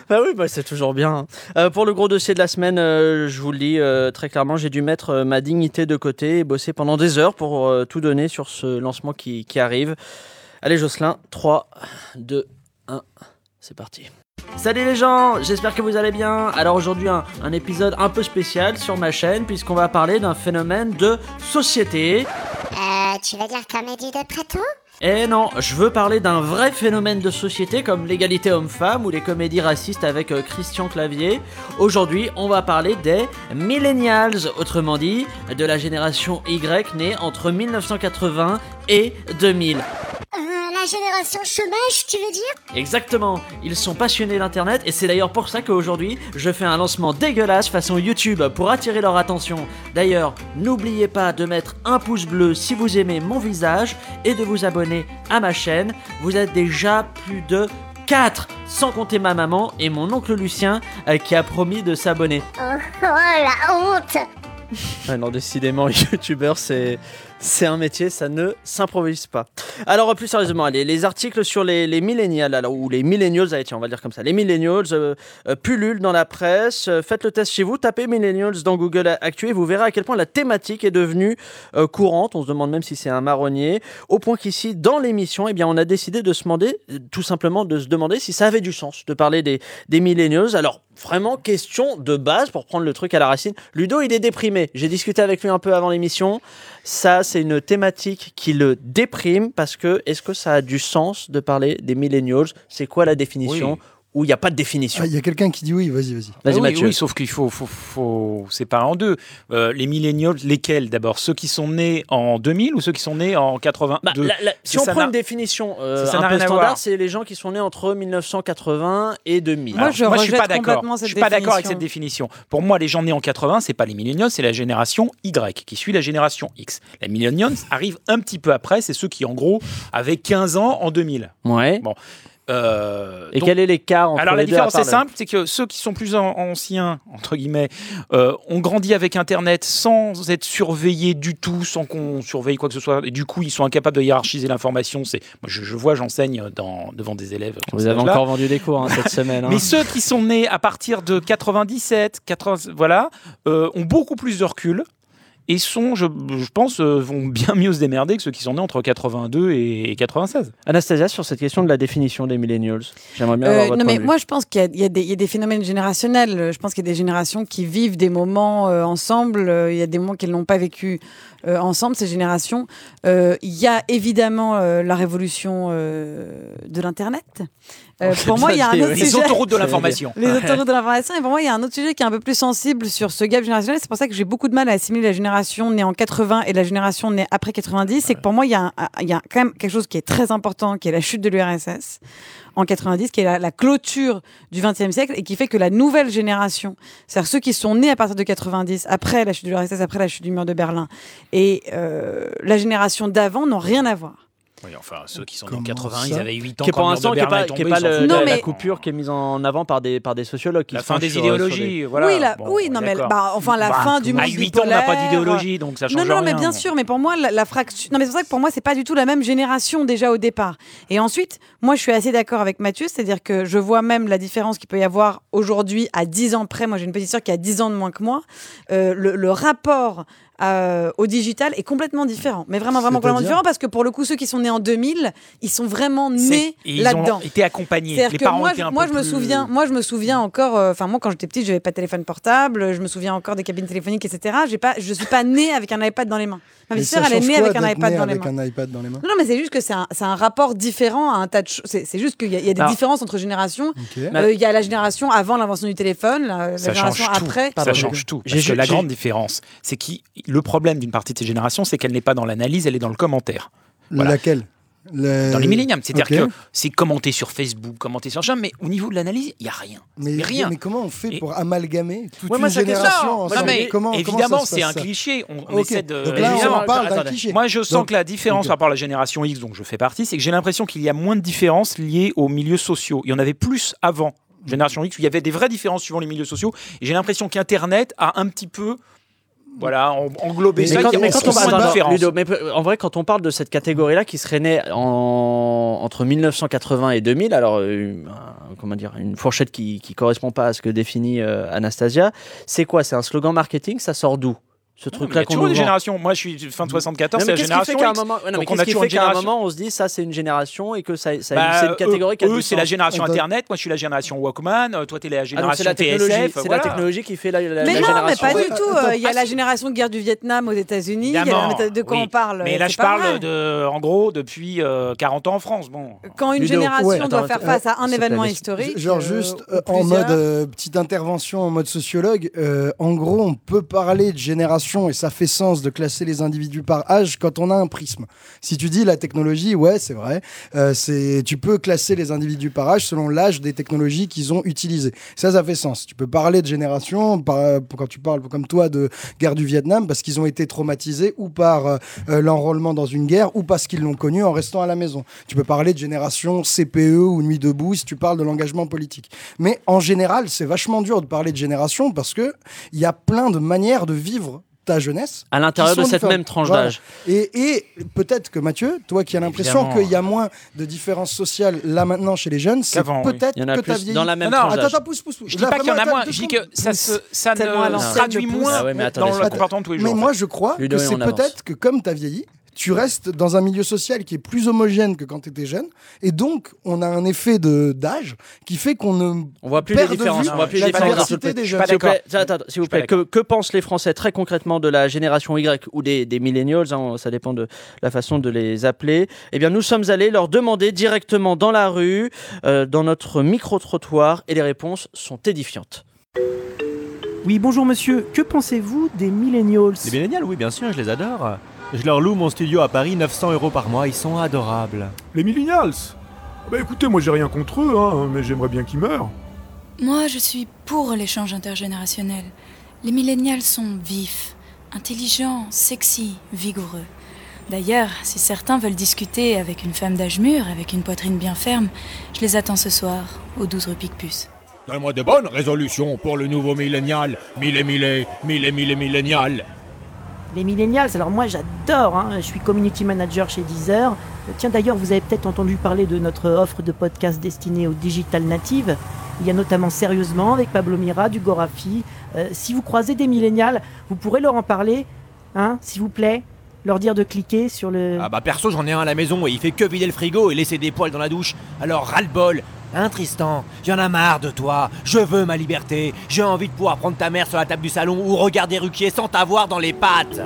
bah oui bah c'est toujours bien. hein. Euh, pour le gros dossier de la semaine, euh, je vous le dis euh, très clairement, j'ai dû mettre euh, ma dignité de côté et bosser pendant des heures pour euh, tout donner sur ce lancement qui, qui arrive. Allez Jocelyn, 3, 2, 1, c'est parti. Salut les gens, j'espère que vous allez bien. Alors aujourd'hui un, un épisode un peu spécial sur ma chaîne puisqu'on va parler d'un phénomène de société. Euh, tu veux dire comédie de préto? Eh non, je veux parler d'un vrai phénomène de société comme l'égalité homme-femme ou les comédies racistes avec euh, Christian Clavier. Aujourd'hui, on va parler des millennials, autrement dit, de la génération Y née entre 1980 et 2000. La génération chômage, tu veux dire? Exactement, ils sont passionnés d'internet et c'est d'ailleurs pour ça qu'aujourd'hui je fais un lancement dégueulasse façon YouTube pour attirer leur attention. D'ailleurs, n'oubliez pas de mettre un pouce bleu si vous aimez mon visage et de vous abonner à ma chaîne. Vous êtes déjà plus de 4 sans compter ma maman et mon oncle Lucien euh, qui a promis de s'abonner. oh, oh, la honte Ah non, décidément, youtubeur, c'est C'est un métier, ça ne s'improvise pas. Alors plus sérieusement, allez, les articles sur les, les millennials, alors, ou les millennials, allez, tiens, on va dire comme ça, les millennials euh, euh, pullulent dans la presse. Euh, faites le test chez vous, tapez millennials dans Google Actu et vous verrez à quel point la thématique est devenue euh, courante. On se demande même si c'est un marronnier, au point qu'ici, dans l'émission, eh bien, on a décidé de se demander, euh, tout simplement, de se demander si ça avait du sens de parler des, des millennials. Alors vraiment question de base pour prendre le truc à la racine. Ludo, il est déprimé. J'ai discuté avec lui un peu avant l'émission. Ça, c'est une thématique qui le déprime parce que est-ce que ça a du sens de parler des millennials? C'est quoi la définition? Ou il n'y a pas de définition Ah, Il y a quelqu'un qui dit oui, vas-y, vas-y. Vas-y oui, Mathieu. oui, sauf qu'il faut, faut, faut séparer en deux. Euh, les millennials, lesquels d'abord? Ceux qui sont nés en 2000 ou ceux qui sont nés en 82 Bah, la- la- si on prend une définition euh, ça un peu standard, c'est les gens qui sont nés entre 1980 et 2000. Moi, je moi, je suis pas d'accord. Je suis pas d'accord avec cette définition. Pour moi, les gens nés en 80, c'est pas les millennials, c'est la génération Y qui suit la génération X. Les millennials arrivent un petit peu après, c'est ceux qui, en gros, avaient 15 ans en 2000. Ouais. Bon. Euh, Et donc- quel est l'écart entre alors la les à différence la- simple, c'est que ceux qui sont plus an- anciens entre guillemets euh, ont grandi avec Internet sans être surveillés du tout, sans qu'on surveille quoi que ce soit, et du coup ils sont incapables de hiérarchiser l'information. C'est moi je, je vois, j'enseigne devant des élèves. Vous avez encore vendu des cours hein, cette semaine. hein. Mais ceux qui sont nés à partir de 97, 80, voilà, euh, ont beaucoup plus de recul et sont, je, je pense, euh, vont bien mieux se démerder que ceux qui sont nés entre 82 et 96. Anastasia, sur cette question de la définition des millennials, j'aimerais bien Euh, avoir votre non, point mais moi, je pense qu'il y, a- y des- il y a des phénomènes générationnels. Je pense qu'il y a des générations qui vivent des moments euh, ensemble. Euh, Il y a des moments qu'elles n'ont pas vécu euh, ensemble, ces générations. Euh, Il y a évidemment euh, la révolution de l'Internet. Euh, pour moi, il y a un autre dit, Les sujet. autoroutes de l'information. Les autoroutes de l'information. Et pour moi, il y a un autre sujet qui est un peu plus sensible sur ce gap générationnel. C'est pour ça que j'ai beaucoup de mal à assimiler la génération née en 80 et la génération née après 90. C'est que pour moi, il y, a un- il y a quand même quelque chose qui est très important, qui est la chute de l'URSS en 90, qui est la, la clôture du 20e siècle et qui fait que la nouvelle génération, c'est-à-dire ceux qui sont nés à partir de 90, après la chute de l'URSS, après la chute du mur de Berlin, et euh, la génération d'avant n'ont rien à voir. Oui, enfin, ceux qui sont en 80, ça ils avaient 8 ans qui est pour l'instant qui est Berlin pas, est le-. Non, la, la mais- coupure qui est mise en avant par des, par des sociologues. Qui La fin des sur- sur idéologies, des- voilà. oui, la- Bon, oui, non, mais bah, enfin la Bah, fin du monde À 8 ans, on n'a pas d'idéologie, donc ça change Non, non, rien. mais bien sûr, mais pour moi, la, la fraction. Non, mais c'est pour ça que pour moi, c'est pas du tout la même génération déjà au départ. Et ensuite, moi, je suis assez d'accord avec Mathieu, c'est-à-dire que je vois même la différence qu'il peut y avoir aujourd'hui à 10 ans près. Moi, j'ai une petite sœur qui a 10 ans de moins que moi. Euh, le, le rapport euh, au digital est complètement différent. Mais vraiment, vraiment complètement différent parce que pour le coup, ceux qui sont nés en 2000, ils sont vraiment nés et ils là-dedans. ont été accompagnés. C'est-à-dire Les que parents moi, étaient un moi peu je me souviens, moi je me souviens encore. euh, Enfin moi quand j'étais petite, j'avais pas de téléphone portable. Je me souviens encore des cabines téléphoniques, etc. J'ai pas, je suis pas née avec un iPad dans les mains. Ma petite sœur, elle est née quoi avec un iPad né dans les avec mains. un iPad dans les mains? Non, non, mais c'est juste que c'est un, c'est un rapport différent à un tas de choses. C'est c'est juste qu'il y, a- il y a des Alors- différences entre générations. Euh, Il y a la génération avant l'invention du téléphone, la, génération après. Pardon, ça change tout. j'ai- Parce que la grande différence, c'est que le problème d'une partie de ces générations, c'est qu'elle n'est pas dans l'analyse, elle est dans le commentaire. Voilà. Laquelle? Le- Dans les milléniums. C'est-à-dire que c'est commenté sur Facebook, commenté sur Chat, mais au niveau de l'analyse, il n'y a rien. Mais, Mais rien. mais comment on fait Et- pour amalgamer toute Ouais, une génération Non, mais comment, évidemment, c'est un cliché. On, essaie de. Donc là, Évidemment, on parle d'un attendez. cliché. Moi, je sens Donc- que la différence par rapport à la génération X, dont je fais partie, c'est que j'ai l'impression qu'il y a moins de différences liées aux milieux sociaux. Il y en avait plus avant. Génération X, où il y avait des vraies différences suivant les milieux sociaux. Et j'ai l'impression qu'Internet a un petit peu. Voilà, en- englobé Mais ça. Quand, mais quand on parle de attends. Ludo, mais en vrai, quand on parle de cette catégorie-là qui serait née en, entre 1980 et 2000, alors euh, comment dire, une fourchette qui, qui correspond pas à ce que définit euh, Anastasia, c'est quoi? C'est un slogan marketing Ça sort d'où? Ce Non, mais Il y truc-là a qu'on toujours des générations. Moi, je suis fin de 74, Non, c'est mais la qu'est-ce qui fait génération qu'à un X. moment, ouais, non, mais Donc, on a toujours une qu'à un génération- moment on se dit ça c'est une génération et que ça, ça Bah, c'est une catégorie qui a eux, c'est la génération. Internet. Moi, je suis la génération Walkman. euh, Toi, t'es la Ah, génération c'est la technologie, TSF. c'est voilà. la technologie qui fait la, la, Mais la non, mais génération. pas Ouais, du tout. attends. Euh, Il y a Ah, la génération de guerre du Vietnam aux États-Unis. Il y a- Évidemment, mais De quoi oui. on parle Mais là, je pas parle de, en gros, depuis euh, 40 ans en France. Bon. Quand une génération doit faire face à un événement historique. Genre euh, juste euh, en mode euh, petite intervention en mode sociologue, euh, en gros on peut parler de génération et ça fait sens de classer les individus par âge quand on a un prisme. Si tu dis la technologie, ouais c'est vrai, euh, c'est tu peux classer les individus par âge selon l'âge des technologies qu'ils ont utilisées. Ça ça fait sens. Tu peux parler de génération par, quand tu parles comme toi de guerre du Vietnam parce qu'ils ont été traumatisés ou par euh, euh, l'enrôlement dans une guerre ou parce qu'ils l'ont connu en restant à la maison. Tu peux parler de génération CPE ou Nuit debout si tu parles de l'engagement politique. Mais en général, c'est vachement dur de parler de génération parce que il y a plein de manières de vivre ta jeunesse. À l'intérieur de cette même tranche Voilà. d'âge. Et, et peut-être que Mathieu, toi qui as l'impression qu'il y a moins de différences sociales là maintenant chez les jeunes, c'est oui. peut-être a que tu as vieilli. dans la même Non, non, tranche Attends, attends, pousse, pousse, pousse. Je dis pas qu'il y en a moins, je dis que ça, se, ça ne traduit moins Ah dans le comportement de tous les jours. Mais moi, je crois que c'est peut-être que comme tu as vieilli, tu restes dans un milieu social qui est plus homogène que quand tu étais jeune. Et donc, on a un effet de- d'âge qui fait qu'on ne On voit plus perd les de différences. vue On voit plus la les diversité S'il vous plaît. des jeunes. pas S'il vous plaît, attends, attends, s'il vous plaît. Que, que pensent les Français très concrètement de la génération Y ou des, des millennials hein, Ça dépend de la façon de les appeler. Eh bien, nous sommes allés leur demander directement dans la rue, euh, dans notre micro-trottoir, et les réponses sont édifiantes. Oui, bonjour monsieur. Que pensez-vous des millennials? Les millénials, oui, bien sûr, je les adore. Je leur loue mon studio à Paris 900 euros par mois, ils sont adorables. Les millennials Bah écoutez, moi j'ai rien contre eux, hein, mais j'aimerais bien qu'ils meurent. Moi, je suis pour l'échange intergénérationnel. Les millénials sont vifs, intelligents, sexy, vigoureux. D'ailleurs, si certains veulent discuter avec une femme d'âge mûr, avec une poitrine bien ferme, je les attends ce soir, au 12 rue Picpus. Donne-moi de bonnes résolutions pour le nouveau millénial. Mille et mille et mille et mille et millénial. Les millennials, alors moi j'adore, hein. je suis community manager chez Deezer. Tiens d'ailleurs, vous avez peut-être entendu parler de notre offre de podcast destinée aux digital natives. Il y a notamment Sérieusement avec Pablo Mira, du Gorafi. Euh, si vous croisez des millénials, vous pourrez leur en parler, hein, s'il vous plaît. Leur dire de cliquer sur le... Ah bah perso, j'en ai un à la maison et il fait que vider le frigo et laisser des poils dans la douche. Alors ras-le-bol. Hein Tristan? J'en ai marre de toi. Je veux ma liberté. J'ai envie de pouvoir prendre ta mère sur la table du salon ou regarder Ruquier sans t'avoir dans les pattes.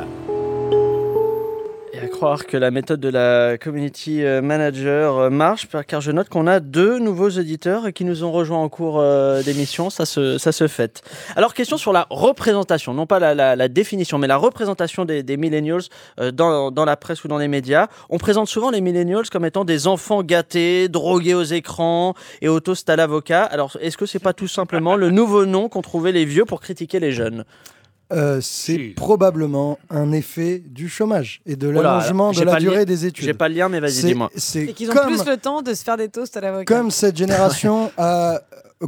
Et à croire que la méthode de la community euh, manager euh, marche, car je note qu'on a deux nouveaux éditeurs qui nous ont rejoints en cours euh, d'émission, ça se, ça se fait. Alors, question sur la représentation, non pas la, la- la définition, mais la représentation des, des millennials dans, dans la presse ou dans les médias. On présente souvent les millennials comme étant des enfants gâtés, drogués aux écrans et au toast à l'avocat. Alors, est-ce que c'est pas tout simplement le nouveau nom qu'ont trouvé les vieux pour critiquer les jeunes? Euh, c'est Si. probablement un effet du chômage et de l'allongement de la durée des études. J'ai pas le lien, mais vas-y, C'est- dis-moi. C'est Et qu'ils ont comme, plus le temps de se faire des toasts à l'avocat. comme cette génération a,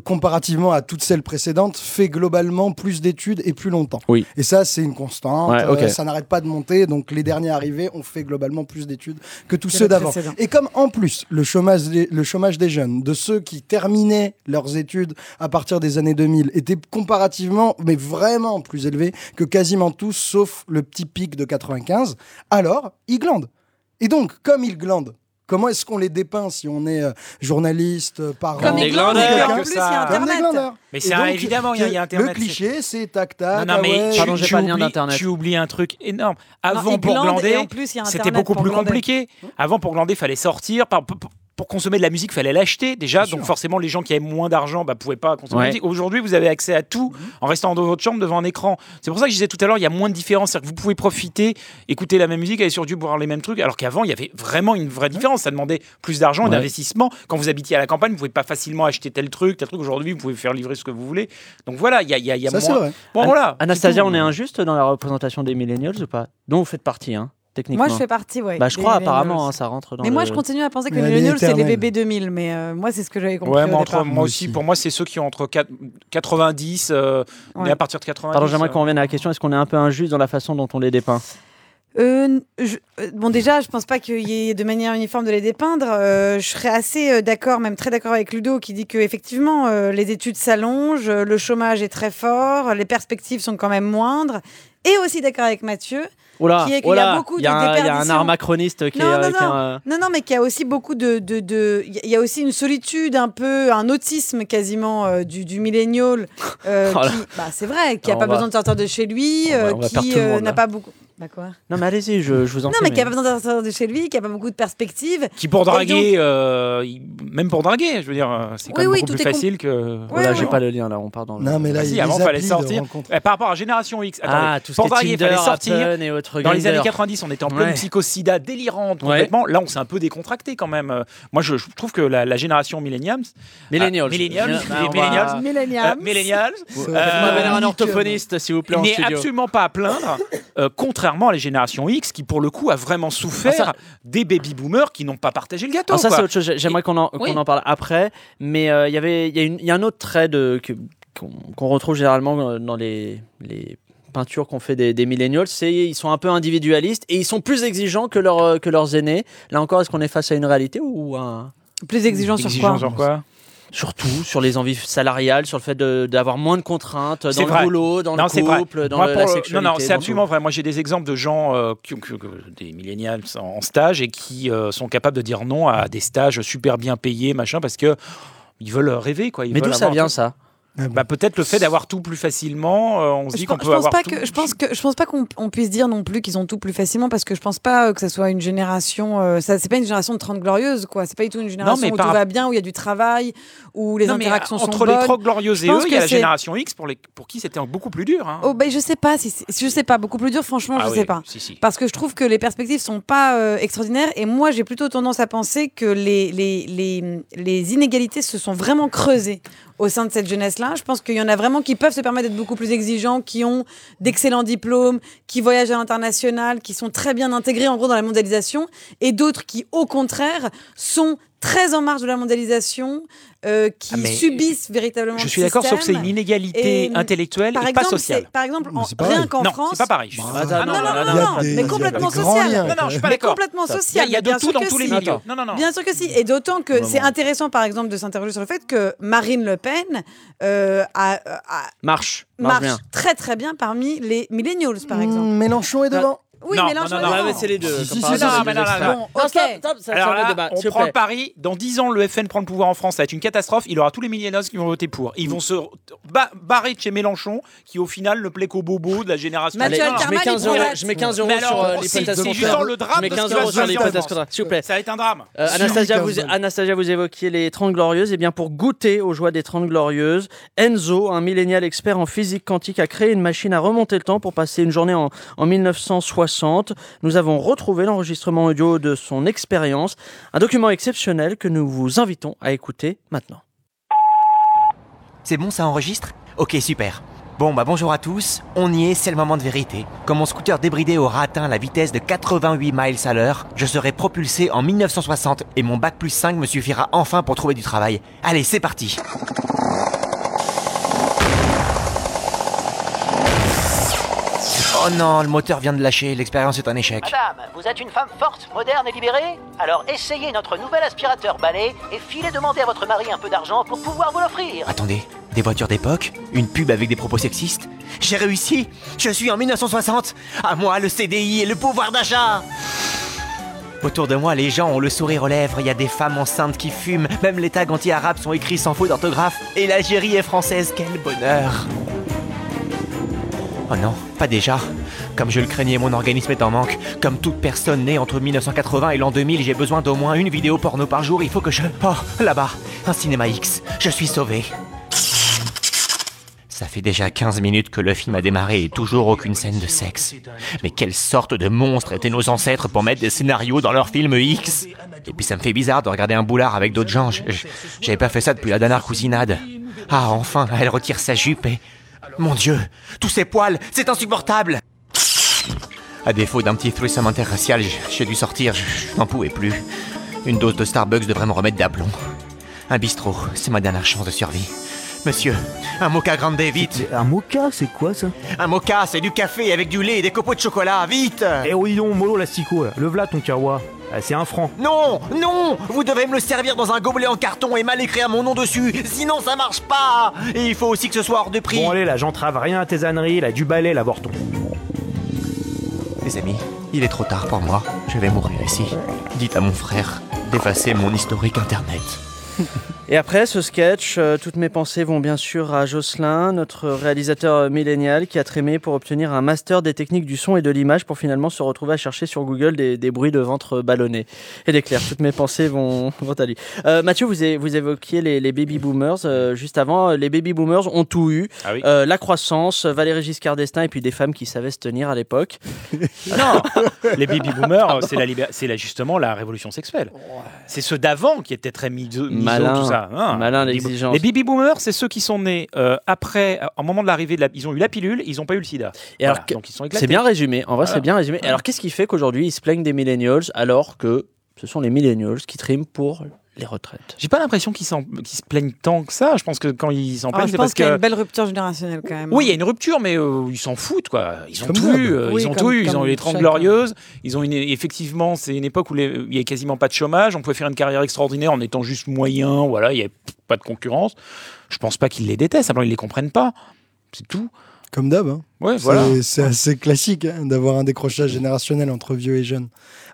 comparativement à toutes celles précédentes, fait globalement plus d'études et plus longtemps. Oui. Et ça, c'est une constante. Ouais. Euh, ça n'arrête pas de monter. Donc, les derniers arrivés ont fait globalement plus d'études que tous ceux d'avant. Et comme en plus, le chômage, des, le chômage des jeunes, de ceux qui terminaient leurs études à partir des années 2000, était comparativement, mais vraiment plus élevé que quasiment tous, sauf le petit pic de 95, alors ils glandent. Et donc, comme ils glandent, Comment est-ce qu'on les dépeint si on est euh, journaliste, euh, parent Comme des glandeurs, glandeurs. que En plus, il y a ça. Comme des Internet. glandeurs. Mais c'est évidemment, il y a- il y a que Internet, Le cliché, c'est tac tac. Non, non, ah mais ouais, tu, Pardon, j'ai tu pas le lien oublies, d'Internet. tu oublies un truc énorme. Avant, pour glander, il c'était beaucoup plus glander. compliqué. Avant, pour glander, fallait sortir. Par- pour, consommer de la musique, fallait l'acheter déjà. Bien donc sûr. forcément, les gens qui avaient moins d'argent bah, pouvaient pas consommer Ouais. la musique. Aujourd'hui, vous avez accès à tout en restant dans votre chambre devant un écran. C'est pour ça que je disais tout à l'heure, il y a moins de différence. C'est-à-dire que vous pouvez profiter, écouter la même musique, aller sur YouTube, voir les mêmes trucs. Alors qu'avant, il y avait vraiment une vraie différence. Ça demandait plus d'argent, Ouais. d'investissement. Quand vous habitiez à la campagne, vous pouvez pas facilement acheter tel truc, tel truc. Aujourd'hui, vous pouvez faire livrer ce que vous voulez. Donc voilà, il y a, il y a- il y a Ça, moins. Bon, An- voilà. Anastasia, on est injuste dans la représentation des millennials ou pas? Dont vous faites partie, hein, techniquement. Moi, je fais partie, ouais. Bah, je des crois apparemment, hein, ça rentre dans Mais moi, je continue à penser que Mais les millennials, c'est les bébés 2000. Mais euh, moi, c'est ce que j'avais compris. Ouais, au moi, entre, aussi. Pour moi, c'est ceux qui ont entre 4 90 euh, Ouais. mais à partir de 90. Pardon, j'aimerais euh, qu'on revienne à la question est-ce qu'on est un peu injuste dans la façon dont on les dépeint Euh, je- euh, bon, déjà, je pense pas qu'il y ait de manière uniforme de les dépeindre. Euh, je serais assez d'accord, même très d'accord avec Ludo, qui dit que effectivement, euh, les études s'allongent, le chômage est très fort, les perspectives sont quand même moindres. Et aussi d'accord avec Mathieu, Oula, Qui est qu'il y a beaucoup il y a de un- Il y a un art macroniste qui Non, est. non, qui non. un- Non, non, mais qu'il y a aussi beaucoup de. de- de- Il y a aussi une solitude, un peu, un autisme quasiment euh, du, du millénial. euh, Oh qui- bah, c'est vrai, qui n'a pas va- besoin de sortir de chez lui, on va- euh, on qui n'a pas beaucoup. Bah quoi? Non, mais allez-y, je, je vous en Non, mais qui n'a pas besoin de sortir de chez lui, qui n'a pas beaucoup de perspectives. Qui pour draguer, euh, même pour draguer, je veux dire, euh, c'est quand Oui, même oui, beaucoup tout plus facile que. Voilà, j'ai pas le lien là, on part dans le. Non, mais là, a avant, des fallait sortir. Eh, par rapport à Génération X, attendez, Ah, tout ce pour draguer, fallait sortir. Happen et autres Dans les années 90, on était en pleine Ouais. psychosida délirante Ouais. complètement. Là, on s'est un peu décontracté quand même. Euh, Moi, je, je trouve que la, la génération millennials, Millennials. Ah, millennials, millennials, euh, Millennials. millennials, Vous- Euh, Faites-moi venir un nickel. orthophoniste, s'il vous plaît, en n'est studio. absolument pas à plaindre, euh, contrairement à la génération X qui, pour le coup, a vraiment souffert Ah, ça- des baby boomers qui n'ont pas partagé le gâteau. Alors ça, c'est autre chose. J'ai- J'aimerais qu'on en, qu'on Oui. en parle après. Mais euh, il y avait, il y, a y un autre trait de, qu'on qu'on retrouve généralement euh, dans les, les peintures qu'ont fait des, des millennials, c'est ils sont un peu individualistes et ils sont plus exigeants que, leurs euh, que leurs aînés. Là encore, est-ce qu'on est face à une réalité ou un... Plus exigeant sur quoi sur quoi? Surtout sur les envies salariales, sur le fait d'avoir moins de contraintes dans vrai. le boulot, dans Non, le vrai. couple, dans Moi, le- la sexualité. Non, non, c'est absolument vrai. Moi, j'ai des exemples de gens, euh, qui, des millénials en, stage et qui euh, sont capables de dire non à des stages super bien payés, machin, parce que ils veulent rêver, quoi. Ils Mais d'où ça vient tout. ça? Bah, Peut-être le fait d'avoir tout plus facilement. euh, on se Je dit qu'on je peut pense avoir pas tout. que je pense que je pense pas qu'on on puisse dire non plus qu'ils ont tout plus facilement parce que je pense pas euh, que ça soit une génération euh, ça c'est pas une génération de 30 glorieuses quoi c'est pas du tout une génération mais où par tout va bien où il y a du travail où les Non, mais interactions sont entre bonnes les trop glorieuses Je et eux, il y a la génération X pour, les, pour qui c'était beaucoup plus dur. hein. Oh ben je sais pas si je sais pas beaucoup plus dur franchement Ah je oui, sais pas si, si. parce que je trouve que les perspectives sont pas euh, extraordinaires et moi j'ai plutôt tendance à penser que les, les, les, les inégalités se sont vraiment creusées au sein de cette jeunesse là je pense qu'il y en a vraiment qui peuvent se permettre d'être beaucoup plus exigeants qui ont d'excellents diplômes qui voyagent à l'international qui sont très bien intégrés en gros dans la mondialisation et d'autres qui au contraire sont très en marge de la mondialisation euh, qui Ah, subissent véritablement Je suis d'accord, sauf que c'est une inégalité Et, intellectuelle par et pas exemple, sociale. Par exemple, en- rien qu'en non, France. c'est pas pareil. Ah, Ah, non, non, non, a non, des- mais complètement des grands social. liens, Non, non, je suis pas d'accord. complètement Ça- social. Il y a de bien tout dans tous les milieux. Non, non, non. Bien sûr que si. Et d'autant que c'est intéressant, par exemple, de s'interroger sur le fait que Marine Le Pen euh, a, a- Marche, marche, très très bien parmi les millennials, par exemple. Mmh, Mélenchon est devant. Oui, non, Mélenchon. Non, non, non, mais c'est les deux. Si, si, non, mais non, non, non. Bon, ok. Stop, stop, stop, Alors là, on prend le pari. Dans 10 ans, le FN prend le pouvoir en France. Ça va être une catastrophe. Il aura tous les millénaires qui vont voter pour. Ils vont se barrer de chez Mélenchon, qui au final le plaît qu'au bobo de la génération. Allez, je mets 15 euros, je mets 15 euros sur les C'est justement le drame. Je mets 15 euros sur les S'il vous plaît. Ça va être un drame. Anastasia, vous évoquiez les 30 Glorieuses. Et bien, pour goûter aux joies des 30 Glorieuses, Enzo, un millénial expert en physique quantique, a créé une machine à remonter le temps pour passer une journée en 1960 nous avons retrouvé l'enregistrement audio de son expérience, un document exceptionnel que nous vous invitons à écouter maintenant. C'est bon, ça enregistre? Ok, super. Bon, bah bonjour à tous, on y est, c'est le moment de vérité. Quand mon scooter débridé aura atteint la vitesse de 88 miles à l'heure, je serai propulsé en 1960 et mon bac plus 5 me suffira enfin pour trouver du travail. Allez, c'est parti Oh non, le moteur vient de lâcher, l'expérience est un échec. Madame, vous êtes une femme forte, moderne et libérée Alors essayez notre nouvel aspirateur balai et filez demander à votre mari un peu d'argent pour pouvoir vous l'offrir. Attendez, des voitures d'époque Une pub avec des propos sexistes J'ai réussi Je suis en 1960 À moi le CDI et le pouvoir d'achat Autour de moi, les gens ont le sourire aux lèvres, il y a des femmes enceintes qui fument, même les tags anti-arabes sont écrits sans faute d'orthographe, et l'Algérie est française, quel bonheur Oh non, pas déjà. Comme je le craignais, mon organisme est en manque. Comme toute personne née entre 1980 et l'an 2000, j'ai besoin d'au moins une vidéo porno par jour. Il faut que je... Oh, là-bas, un cinéma X. Je suis sauvé. Ça fait déjà 15 minutes que le film a démarré et toujours aucune scène de sexe. Mais quelle sorte de monstres étaient nos ancêtres pour mettre des scénarios dans leurs films X? Et puis ça me fait bizarre de regarder un boulard avec d'autres gens. J'avais pas fait ça depuis la dernière cousinade. Ah, enfin, elle retire sa jupe et... Mon Dieu, tous ces poils, c'est insupportable À défaut d'un petit threesome interracial, j'ai dû sortir, je n'en pouvais plus. Une dose de Starbucks devrait me remettre d'aplomb. Un bistrot, c'est ma dernière chance de survie. Monsieur, un mocha grande, vite Un mocha, c'est quoi ça? Un mocha, c'est du café avec du lait et des copeaux de chocolat, vite Eh oui, non, mollo l'astico, là. le v'là ton kawa. Ah, c'est un franc. Non, non Vous devez me le servir dans un gobelet en carton et mal écrire mon nom dessus, sinon ça marche pas Et il faut aussi que ce soit hors de prix Bon, allez, là, j'entrave rien à tes âneries, là, du balai, l'avorton. Les amis, il est trop tard pour moi. Je vais mourir ici. Dites à mon frère d'effacer mon historique internet. Et après ce sketch, euh, toutes mes pensées vont bien sûr à Jocelyn, notre réalisateur euh, millénial qui a trémé pour obtenir un master des techniques du son et de l'image pour finalement se retrouver à chercher sur Google des, des bruits de ventre ballonnés et d'éclairs. Toutes mes pensées vont, vont à lui. Euh, Mathieu, vous, é- vous évoquiez les, les baby boomers. euh, juste avant, les baby boomers ont tout eu. Ah oui. Euh, la croissance, Valéry Giscard d'Estaing et puis des femmes qui savaient se tenir à l'époque. Non, les baby boomers, c'est la la- justement la révolution sexuelle. C'est ceux d'avant qui étaient très miso, miso, Malin, tout ça. Hein. malin Les- l'exigence. Les baby boomers, c'est ceux qui sont nés euh, après, au moment de l'arrivée de la, ils ont eu la pilule, ils n'ont pas eu le sida. Et Voilà, alors, que- donc ils sont éclatés. c'est bien résumé. En vrai, Voilà. c'est bien résumé. Alors, qu'est-ce qui fait qu'aujourd'hui, ils se plaignent des millennials alors que ce sont les millennials qui triment pour les retraites. J'ai pas l'impression qu'ils s'en- qu'ils se plaignent tant que ça. Je pense que quand ils s'en Ah, plaignent, je c'est pense parce qu'il y a que. une belle rupture générationnelle quand même. Oui, il y a une rupture, mais euh, ils s'en foutent, quoi. Ils ont Comme tout eu. euh, Oui, ils ont comme- tout eu. Ils ont eu les 30 chacun. glorieuses. Ils ont une, effectivement, c'est une époque où les- il y a quasiment pas de chômage. On pouvait faire une carrière extraordinaire en étant juste moyen. Voilà, il y a pas de concurrence. Je pense pas qu'ils les détestent. Simplement, ils les comprennent pas. C'est tout. Comme d'hab. hein. Ouais, C'est- voilà. C'est assez classique hein, d'avoir un décrochage générationnel entre vieux et jeunes.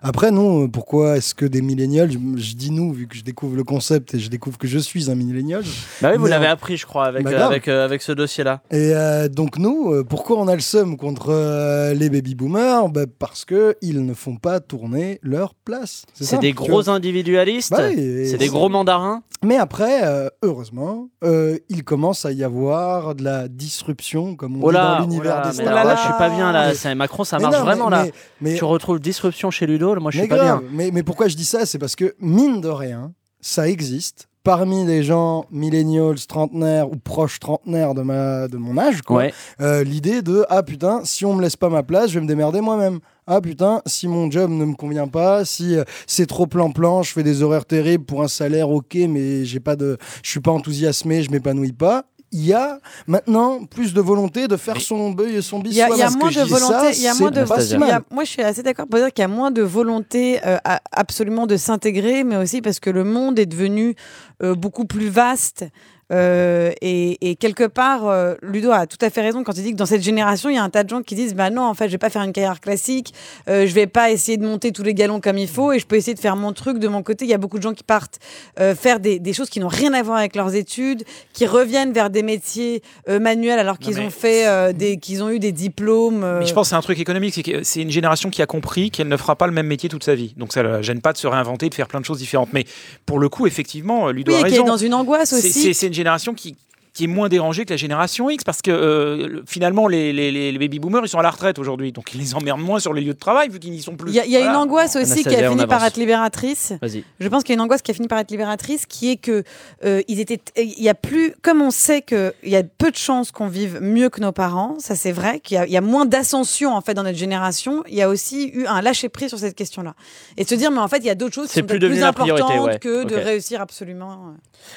Après, non, euh, pourquoi est-ce que des millénials, je, je dis nous, vu que je découvre le concept et je découvre que je suis un millénial. Bah oui, vous l'avez on- appris, je crois, avec, Bah euh, avec, euh, avec ce dossier-là. Et euh, donc nous, euh, pourquoi on a le seum contre euh, les baby boomers? Bah, Parce que ils ne font pas tourner leur place. C'est des gros individualistes? Bah c'est des gros mandarins? Mais après, euh, heureusement, euh, il commence à y avoir de la disruption, comme on Oh dit dans l'univers oh là, des mais alors là, je suis pas bien là. Mais- Macron, ça marche non, mais- vraiment là. mais- Tu retrouves disruption chez Ludo, moi je suis pas grave, bien. Mais, mais pourquoi je dis ça C'est parce que, mine de rien, ça existe. Parmi les gens millennials, trentenaires ou proches trentenaires de, ma, de mon âge, quoi, Ouais. euh, l'idée de Ah putain, si on me laisse pas ma place, je vais me démerder moi-même. Ah putain, si mon job ne me convient pas, si euh, c'est trop plan-plan, je fais des horaires terribles pour un salaire, ok, mais j'ai pas de, je suis pas enthousiasmé, je m'épanouis pas. Il y a maintenant plus de volonté de faire son beuil et son bis Il y a, y moins de volonté. Il y a moins de. pas si il y a- mal. moi, je suis assez d'accord pour dire qu'il y a moins de volonté euh, à- absolument de s'intégrer, mais aussi parce que le monde est devenu euh, beaucoup plus vaste. Euh, et, et quelque part, euh, Ludo a tout à fait raison quand il dit que dans cette génération, il y a un tas de gens qui disent bah non, en fait, je vais pas faire une carrière classique, euh, je vais pas essayer de monter tous les galons comme il faut, et je peux essayer de faire mon truc de mon côté. Il y a beaucoup de gens qui partent euh, faire des, des choses qui n'ont rien à voir avec leurs études, qui reviennent vers des métiers euh, manuels alors qu'ils ont fait des, qu'ils ont eu des diplômes. Mais je pense que c'est un truc économique, c'est que c'est une génération qui a compris qu'elle ne fera pas le même métier toute sa vie. Donc ça ne gêne pas de se réinventer, de faire plein de choses différentes. Mais pour le coup, effectivement, Ludo Oui, a et qui raison. est dans une angoisse C'est- aussi. C'est c'est génération qui qui est moins dérangée que la génération X parce que euh, le- finalement les, les, les- les baby boomers ils sont à la retraite aujourd'hui donc ils les emmerdent moins sur les lieux de travail vu qu'ils n'y sont plus. Il y a, il y a une angoisse aussi qui a fini par être libératrice. Je pense qu'il y a une angoisse qui a fini par être libératrice, qui est que euh, ils étaient, il y a plus, comme on sait que il y a peu de chances qu'on vive mieux que nos parents, ça c'est vrai, qu'il y a, il y a moins d'ascension en fait dans notre génération. Il y a aussi eu un lâcher prise sur cette question-là, et de se dire mais en fait il y a d'autres choses qui C'est sont plus plus priorité, importantes ouais. que de réussir absolument.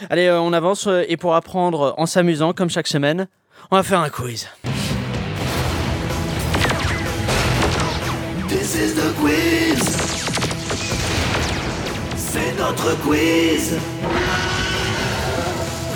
euh. Allez, euh, on avance et pour apprendre en s'amusant comme chaque semaine, on va faire un quiz. This is the quiz. C'est notre quiz.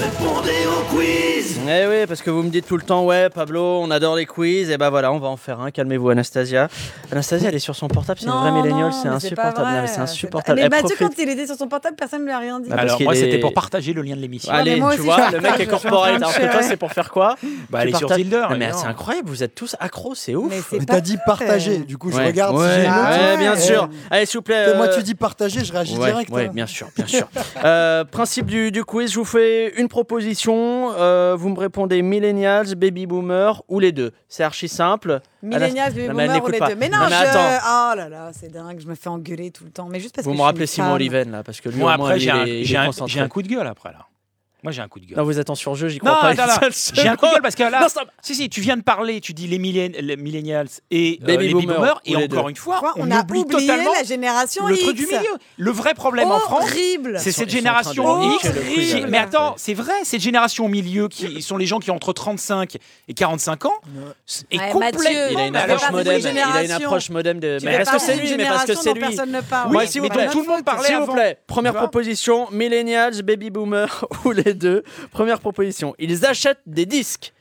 Répondez au quiz. Eh oui, parce que vous me dites tout le temps, ouais, Pablo, on adore les quiz, et bah voilà, on va en faire un. Calmez-vous, Anastasia. Anastasia, elle est sur son portable, c'est une vraie milléniale, c'est insupportable. Non, mais c'est insupportable. Mais Elle Mathieu, profite- quand il était sur son portable, personne ne lui a rien dit. Bah, Alors moi est- c'était pour partager le lien de l'émission. Allez, moi tu aussi, vois, le mec est de alors que toi, c'est pour faire quoi? Bah, est sur Tinder, mais c'est incroyable, vous êtes tous accros, c'est ouf. Mais t'as dit partager, du coup je regarde ouais, si j'ai une ouais, autre. bien Eh, sûr. Allez, s'il vous plaît. Moi euh, tu dis partager, je réagis direct. ouais, hein. bien sûr, bien sûr. Euh, principe du, du quiz, je vous fais une proposition. euh, vous me répondez millennials, baby boomers ou les deux. C'est archi simple. Millennials, baby boomers ou les pas. deux. Mais non, Non, mais je... attends. Oh là là, c'est dingue, je me fais engueuler tout le temps. Mais juste parce Vous que me rappelez Simon. Oliven là, parce que lui, Moi au moins, après un, j'ai un coup de gueule après là. Moi j'ai un coup de gueule. Non, vous êtes en surjeu, j'y crois Non, pas. j'ai un coup de gueule parce que là, Non, ça- si si, tu viens de parler, tu dis les, millen- les millennials et euh, Baby les baby boomers, boomers, et encore deux. une fois, on, on a oublie oublié totalement la génération le X. truc du milieu. Le vrai problème en France, c'est cette génération X. Mais attends, c'est vrai, cette génération au milieu qui sont les gens qui ont entre 35 et 45 ans est Ouais, complètement. Mathieu, Il a approche modem. Il a une approche modem de. Tu Mais parce que c'est lui, mais parce que c'est lui. personne ne parle. Oui, Ouais, s'il mais vous plaît. tout le monde parlait S'il vous plaît, première proposition, millennials, baby boomers ou les deux. Première proposition, ils achètent des disques.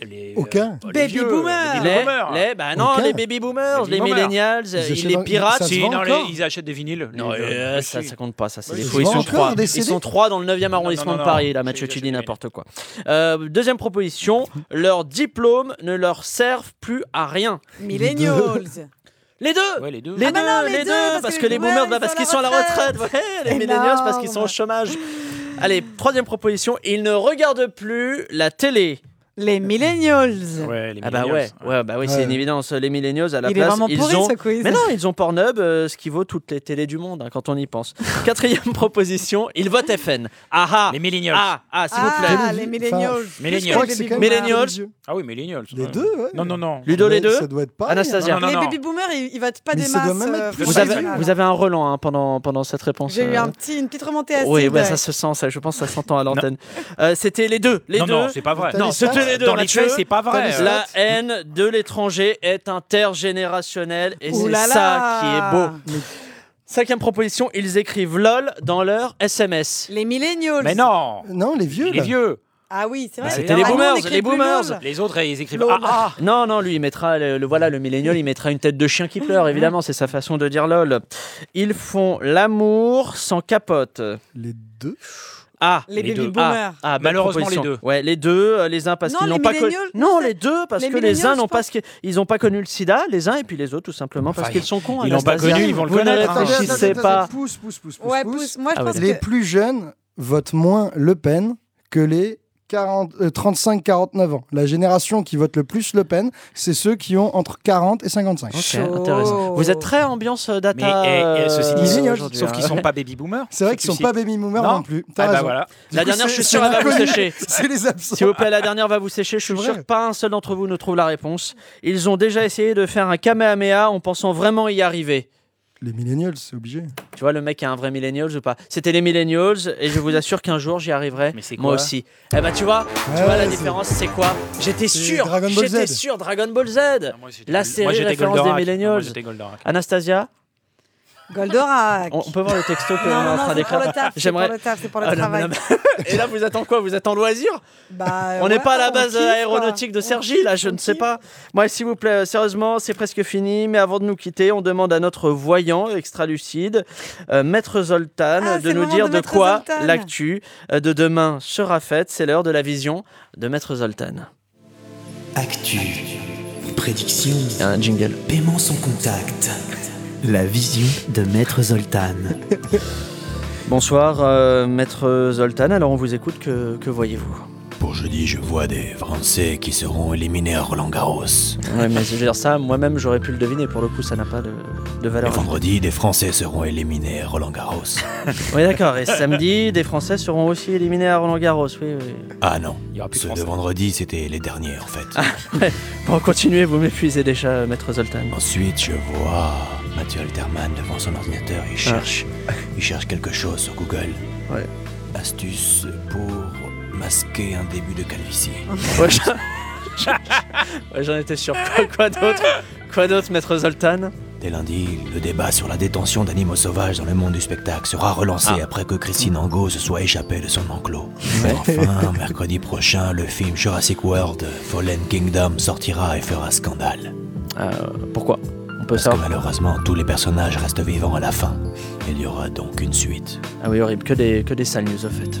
Les, Aucun. les Baby vieux, boomers. les baby Les, boomers. les- bah non, Aucun. les baby boomers, Baby les millennials, Ils les pirates. Si, non, les- ils achètent des vinyles. Non, Les- euh, ça, ça compte pas, ça. C'est des ils faux. Ils vendent sont trois. Ils sont trois dans le 9e arrondissement non, de non, Paris. Là, Mathieu, tu dis n'importe quoi. Euh, deuxième proposition, leurs diplômes ne leur servent plus à rien. Millennials. Les deux Ouais, les deux. Les Ah bah deux, non, les les deux, deux, parce parce que que les les boomers, boomers, bah, parce qu'ils sont à la retraite, ouais, les millennials parce qu'ils sont au chômage. Allez, troisième proposition, ils ne regardent plus la télé. Les millennials. Ouais, les Ah bah ouais, ouais, bah oui, c'est Ouais. une évidence. Les millennials à la Il est place, vraiment ils pourri, ont. ce quiz. Mais non, ils ont Pornhub, euh, ce qui vaut toutes les télés du monde hein, quand on y pense. Quatrième proposition, ils votent FN. Ah ah. Les millennials. Ah ah, s'il vous plaît. Ah, les millennials. Millennials. Je crois que c'est quand même Millennials. Ah oui, millennials. Les deux, ouais. Non, non, non. Ludo, les deux. Ça doit être pareil. Anastasia. Non, non, les baby boomers, ils, ils votent pas Mais des masses. euh, Vous avez, nationales. vous avez un relan hein, pendant, pendant cette réponse. J'ai eu euh. un petit, une petite remontée. Oui, ça se sent, ça, je pense que ça s'entend à l'antenne. C'était les deux. Les non, deux. non, c'est pas vrai. Non, les c'était les deux. Dans les faits, c'est pas vrai. Les La haine de l'étranger est intergénérationnelle et c'est là ça qui est beau. Cinquième proposition, ils écrivent LOL dans leur SMS. Les millennials. Mais non. Non, les vieux. Les là. vieux. Ah oui, c'est vrai. Bah, c'était Ah, les on boomers, les boomers. Les autres, ils écrivent Lol. Ah ah. Non, non, lui, il mettra, le, le- voilà, le millénial, il mettra une tête de chien qui pleure, évidemment, c'est sa façon de dire LOL. Ils font l'amour sans capote. Les deux. Ah, Les baby deux. boomers. Ah, belle Malheureusement, les deux. Ouais, les deux, euh, les uns parce Non, qu'ils les n'ont pas connu. Non, non, les deux parce les que les uns n'ont pas ils ont pas connu le sida, les uns et puis les autres tout simplement parce qu'ils sont cons. ils l'ont pas connu, ils vont le Vous ne connaître, hein. réfléchissez pas. Pousse, pousse, pousse, pousse. Ouais, pousse. pousse. Moi, je Ah pense. Les que. plus jeunes votent moins Le Pen que les 40, euh, 35-49 ans. La génération qui vote le plus Le Pen, c'est ceux qui ont entre 40 et 55. Ok, Chaud. intéressant. Vous êtes très ambiance euh, Mais data. eh, eh, ceci dit, euh, sauf- aujourd'hui, sauf hein. qu'ils sont pas baby boomers. C'est vrai qu'ils sont que tu pas baby boomers Non. non, plus. T'as Ah bah raison. voilà. Du La coup, dernière, je suis c'est sûr, elle va vous l'inconnu. sécher. C'est les absents. S'il vous plaît, la dernière va vous sécher. Je suis C'est sûr vrai. que pas un seul d'entre vous ne trouve la réponse. Ils ont déjà essayé de faire un Kamehameha en pensant vraiment y arriver. Les millennials, c'est obligé. Tu vois, le mec est un vrai millennials ou pas? C'était les millennials et je vous assure qu'un jour j'y arriverai. Mais c'est Moi aussi. Eh ben, tu vois, tu Ouais, vois la différence, c'est quoi? J'étais sûr. Dragon Ball J'étais Z. sûr, Dragon Ball Z. Ah, moi, j'étais- La moi, série j'étais référence des millennials. Moi. Anastasia, Goldorak. on, on peut voir le texto est Non, en non, train c'est pour d'écrire. le taf. C'est pour J'aimerais. le taf, c'est pour le Ah, non, travail. non, mais- Et là, vous êtes en quoi? Vous êtes en loisir? Bah, On n'est ouais, pas à la on base kiffe, aéronautique de. Sergi, là, je On ne sais kiffe. pas. Moi, s'il vous plaît, sérieusement, c'est presque fini. Mais avant de nous quitter, on demande à notre voyant extra-lucide, euh, Maître Zoltan, Ah, de nous dire de de, quoi l'actu euh, de demain sera faite. C'est l'heure de la vision de Maître Zoltan. Actu. Prédiction. Un jingle. Paiement sans contact. La vision de Maître Zoltan. Bonsoir, euh, Maître Zoltan. Alors, on vous écoute. Que, que voyez-vous? Pour jeudi, je vois des Français qui seront éliminés à Roland Garros. Ouais, mais je veux dire ça, moi-même, j'aurais pu le deviner. Pour le coup, ça n'a pas de, de Et valeur. vendredi, des Français seront éliminés à Roland Garros. Oui, d'accord. Et samedi, des Français seront aussi éliminés à Roland Garros. Oui, oui. Ah non, Il y aura plus de ceux de vendredi, c'était les derniers en fait. Ah. Bon, continuez, vous m'épuisez déjà, Maître Zoltan. Ensuite, je vois Mathieu Alterman devant son ordinateur. Il cherche, il cherche quelque chose sur Google. Ah. Ouais. Astuce pour masquer un début de calvitie. Ouais, j'en- Ouais, étais sûr. Quoi, quoi d'autre? Quoi d'autre, Maître Zoltan? Dès lundi, le débat sur la détention d'animaux sauvages dans le monde du spectacle sera relancé Ah. après que Christine Angot se soit échappée de son enclos. Ouais. Enfin, mercredi prochain, le film Jurassic World Fallen Kingdom sortira et fera scandale. Euh, Pourquoi? On peut Parce que malheureusement, tous les personnages restent vivants à la fin. Il y aura donc une suite. Ah oui, horrible. Que des, que des sales news, au fait.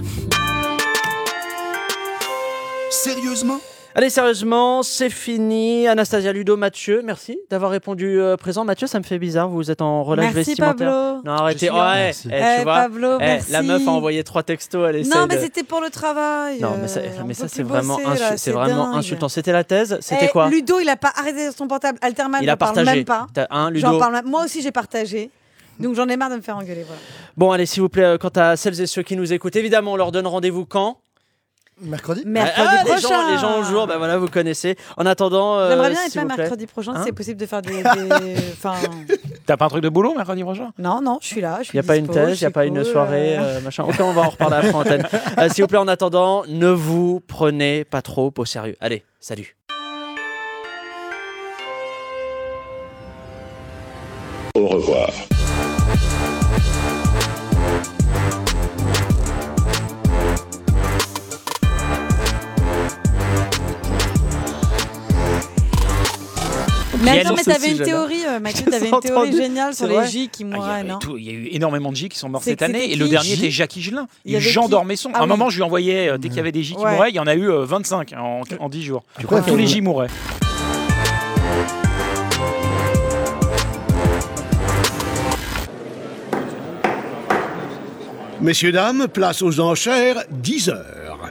Sérieusement Allez, sérieusement, c'est fini. Anastasia Ludo, Mathieu, merci d'avoir répondu euh, présent. Mathieu, ça me fait bizarre, vous êtes en relâche Merci, vestimentaire. Pablo. Non, arrêtez. Oh, ouais, Merci. eh, Eh, tu vois, Pablo, eh, merci. La meuf a envoyé trois textos, elle Non, mais de- c'était pour le travail. Non, mais ça, euh, mais ça c'est vraiment, bosser, insu- là, c'est vraiment insultant. C'était la thèse? C'était Eh, quoi? Ludo, il a pas arrêté son portable. Alterman, Il a parle partagé. même pas. Ludo? parle Moi aussi, j'ai partagé. Donc j'en ai marre de me faire engueuler. Voilà. Bon, allez, s'il vous plaît, euh, quant à celles et ceux qui nous écoutent, évidemment, on leur donne rendez-vous quand? Mercredi Mercredi Ah, les prochain. gens, les gens au jour, ben voilà, vous connaissez. En attendant, euh, J'aimerais bien être là mercredi prochain. Hein si c'est possible de faire des. des- Enfin, T'as pas un truc de boulot mercredi prochain? Non, non, je suis là. Il n'y a pas une thèse, il n'y a pas une soirée, euh. euh, machin. Ok, on va en reparler après en antenne. Euh, S'il vous plaît, en attendant, ne vous prenez pas trop au sérieux. Allez, salut. Au revoir. Mais attends, mais t'avais aussi, une théorie, euh, Mathieu, t'avais une théorie géniale sur les J qui Ah, a, non tout- il y a eu énormément de J qui sont morts cette année. Et le dernier était Jacques Higelin. Il y Jean Dormesson. Ah à un moment, je lui envoyais, euh, dès qu'il y avait des J qui mouraient, il y en a eu euh, 25 en, en 10 jours. Tous les J mouraient. Messieurs, dames, place aux enchères, 10 heures.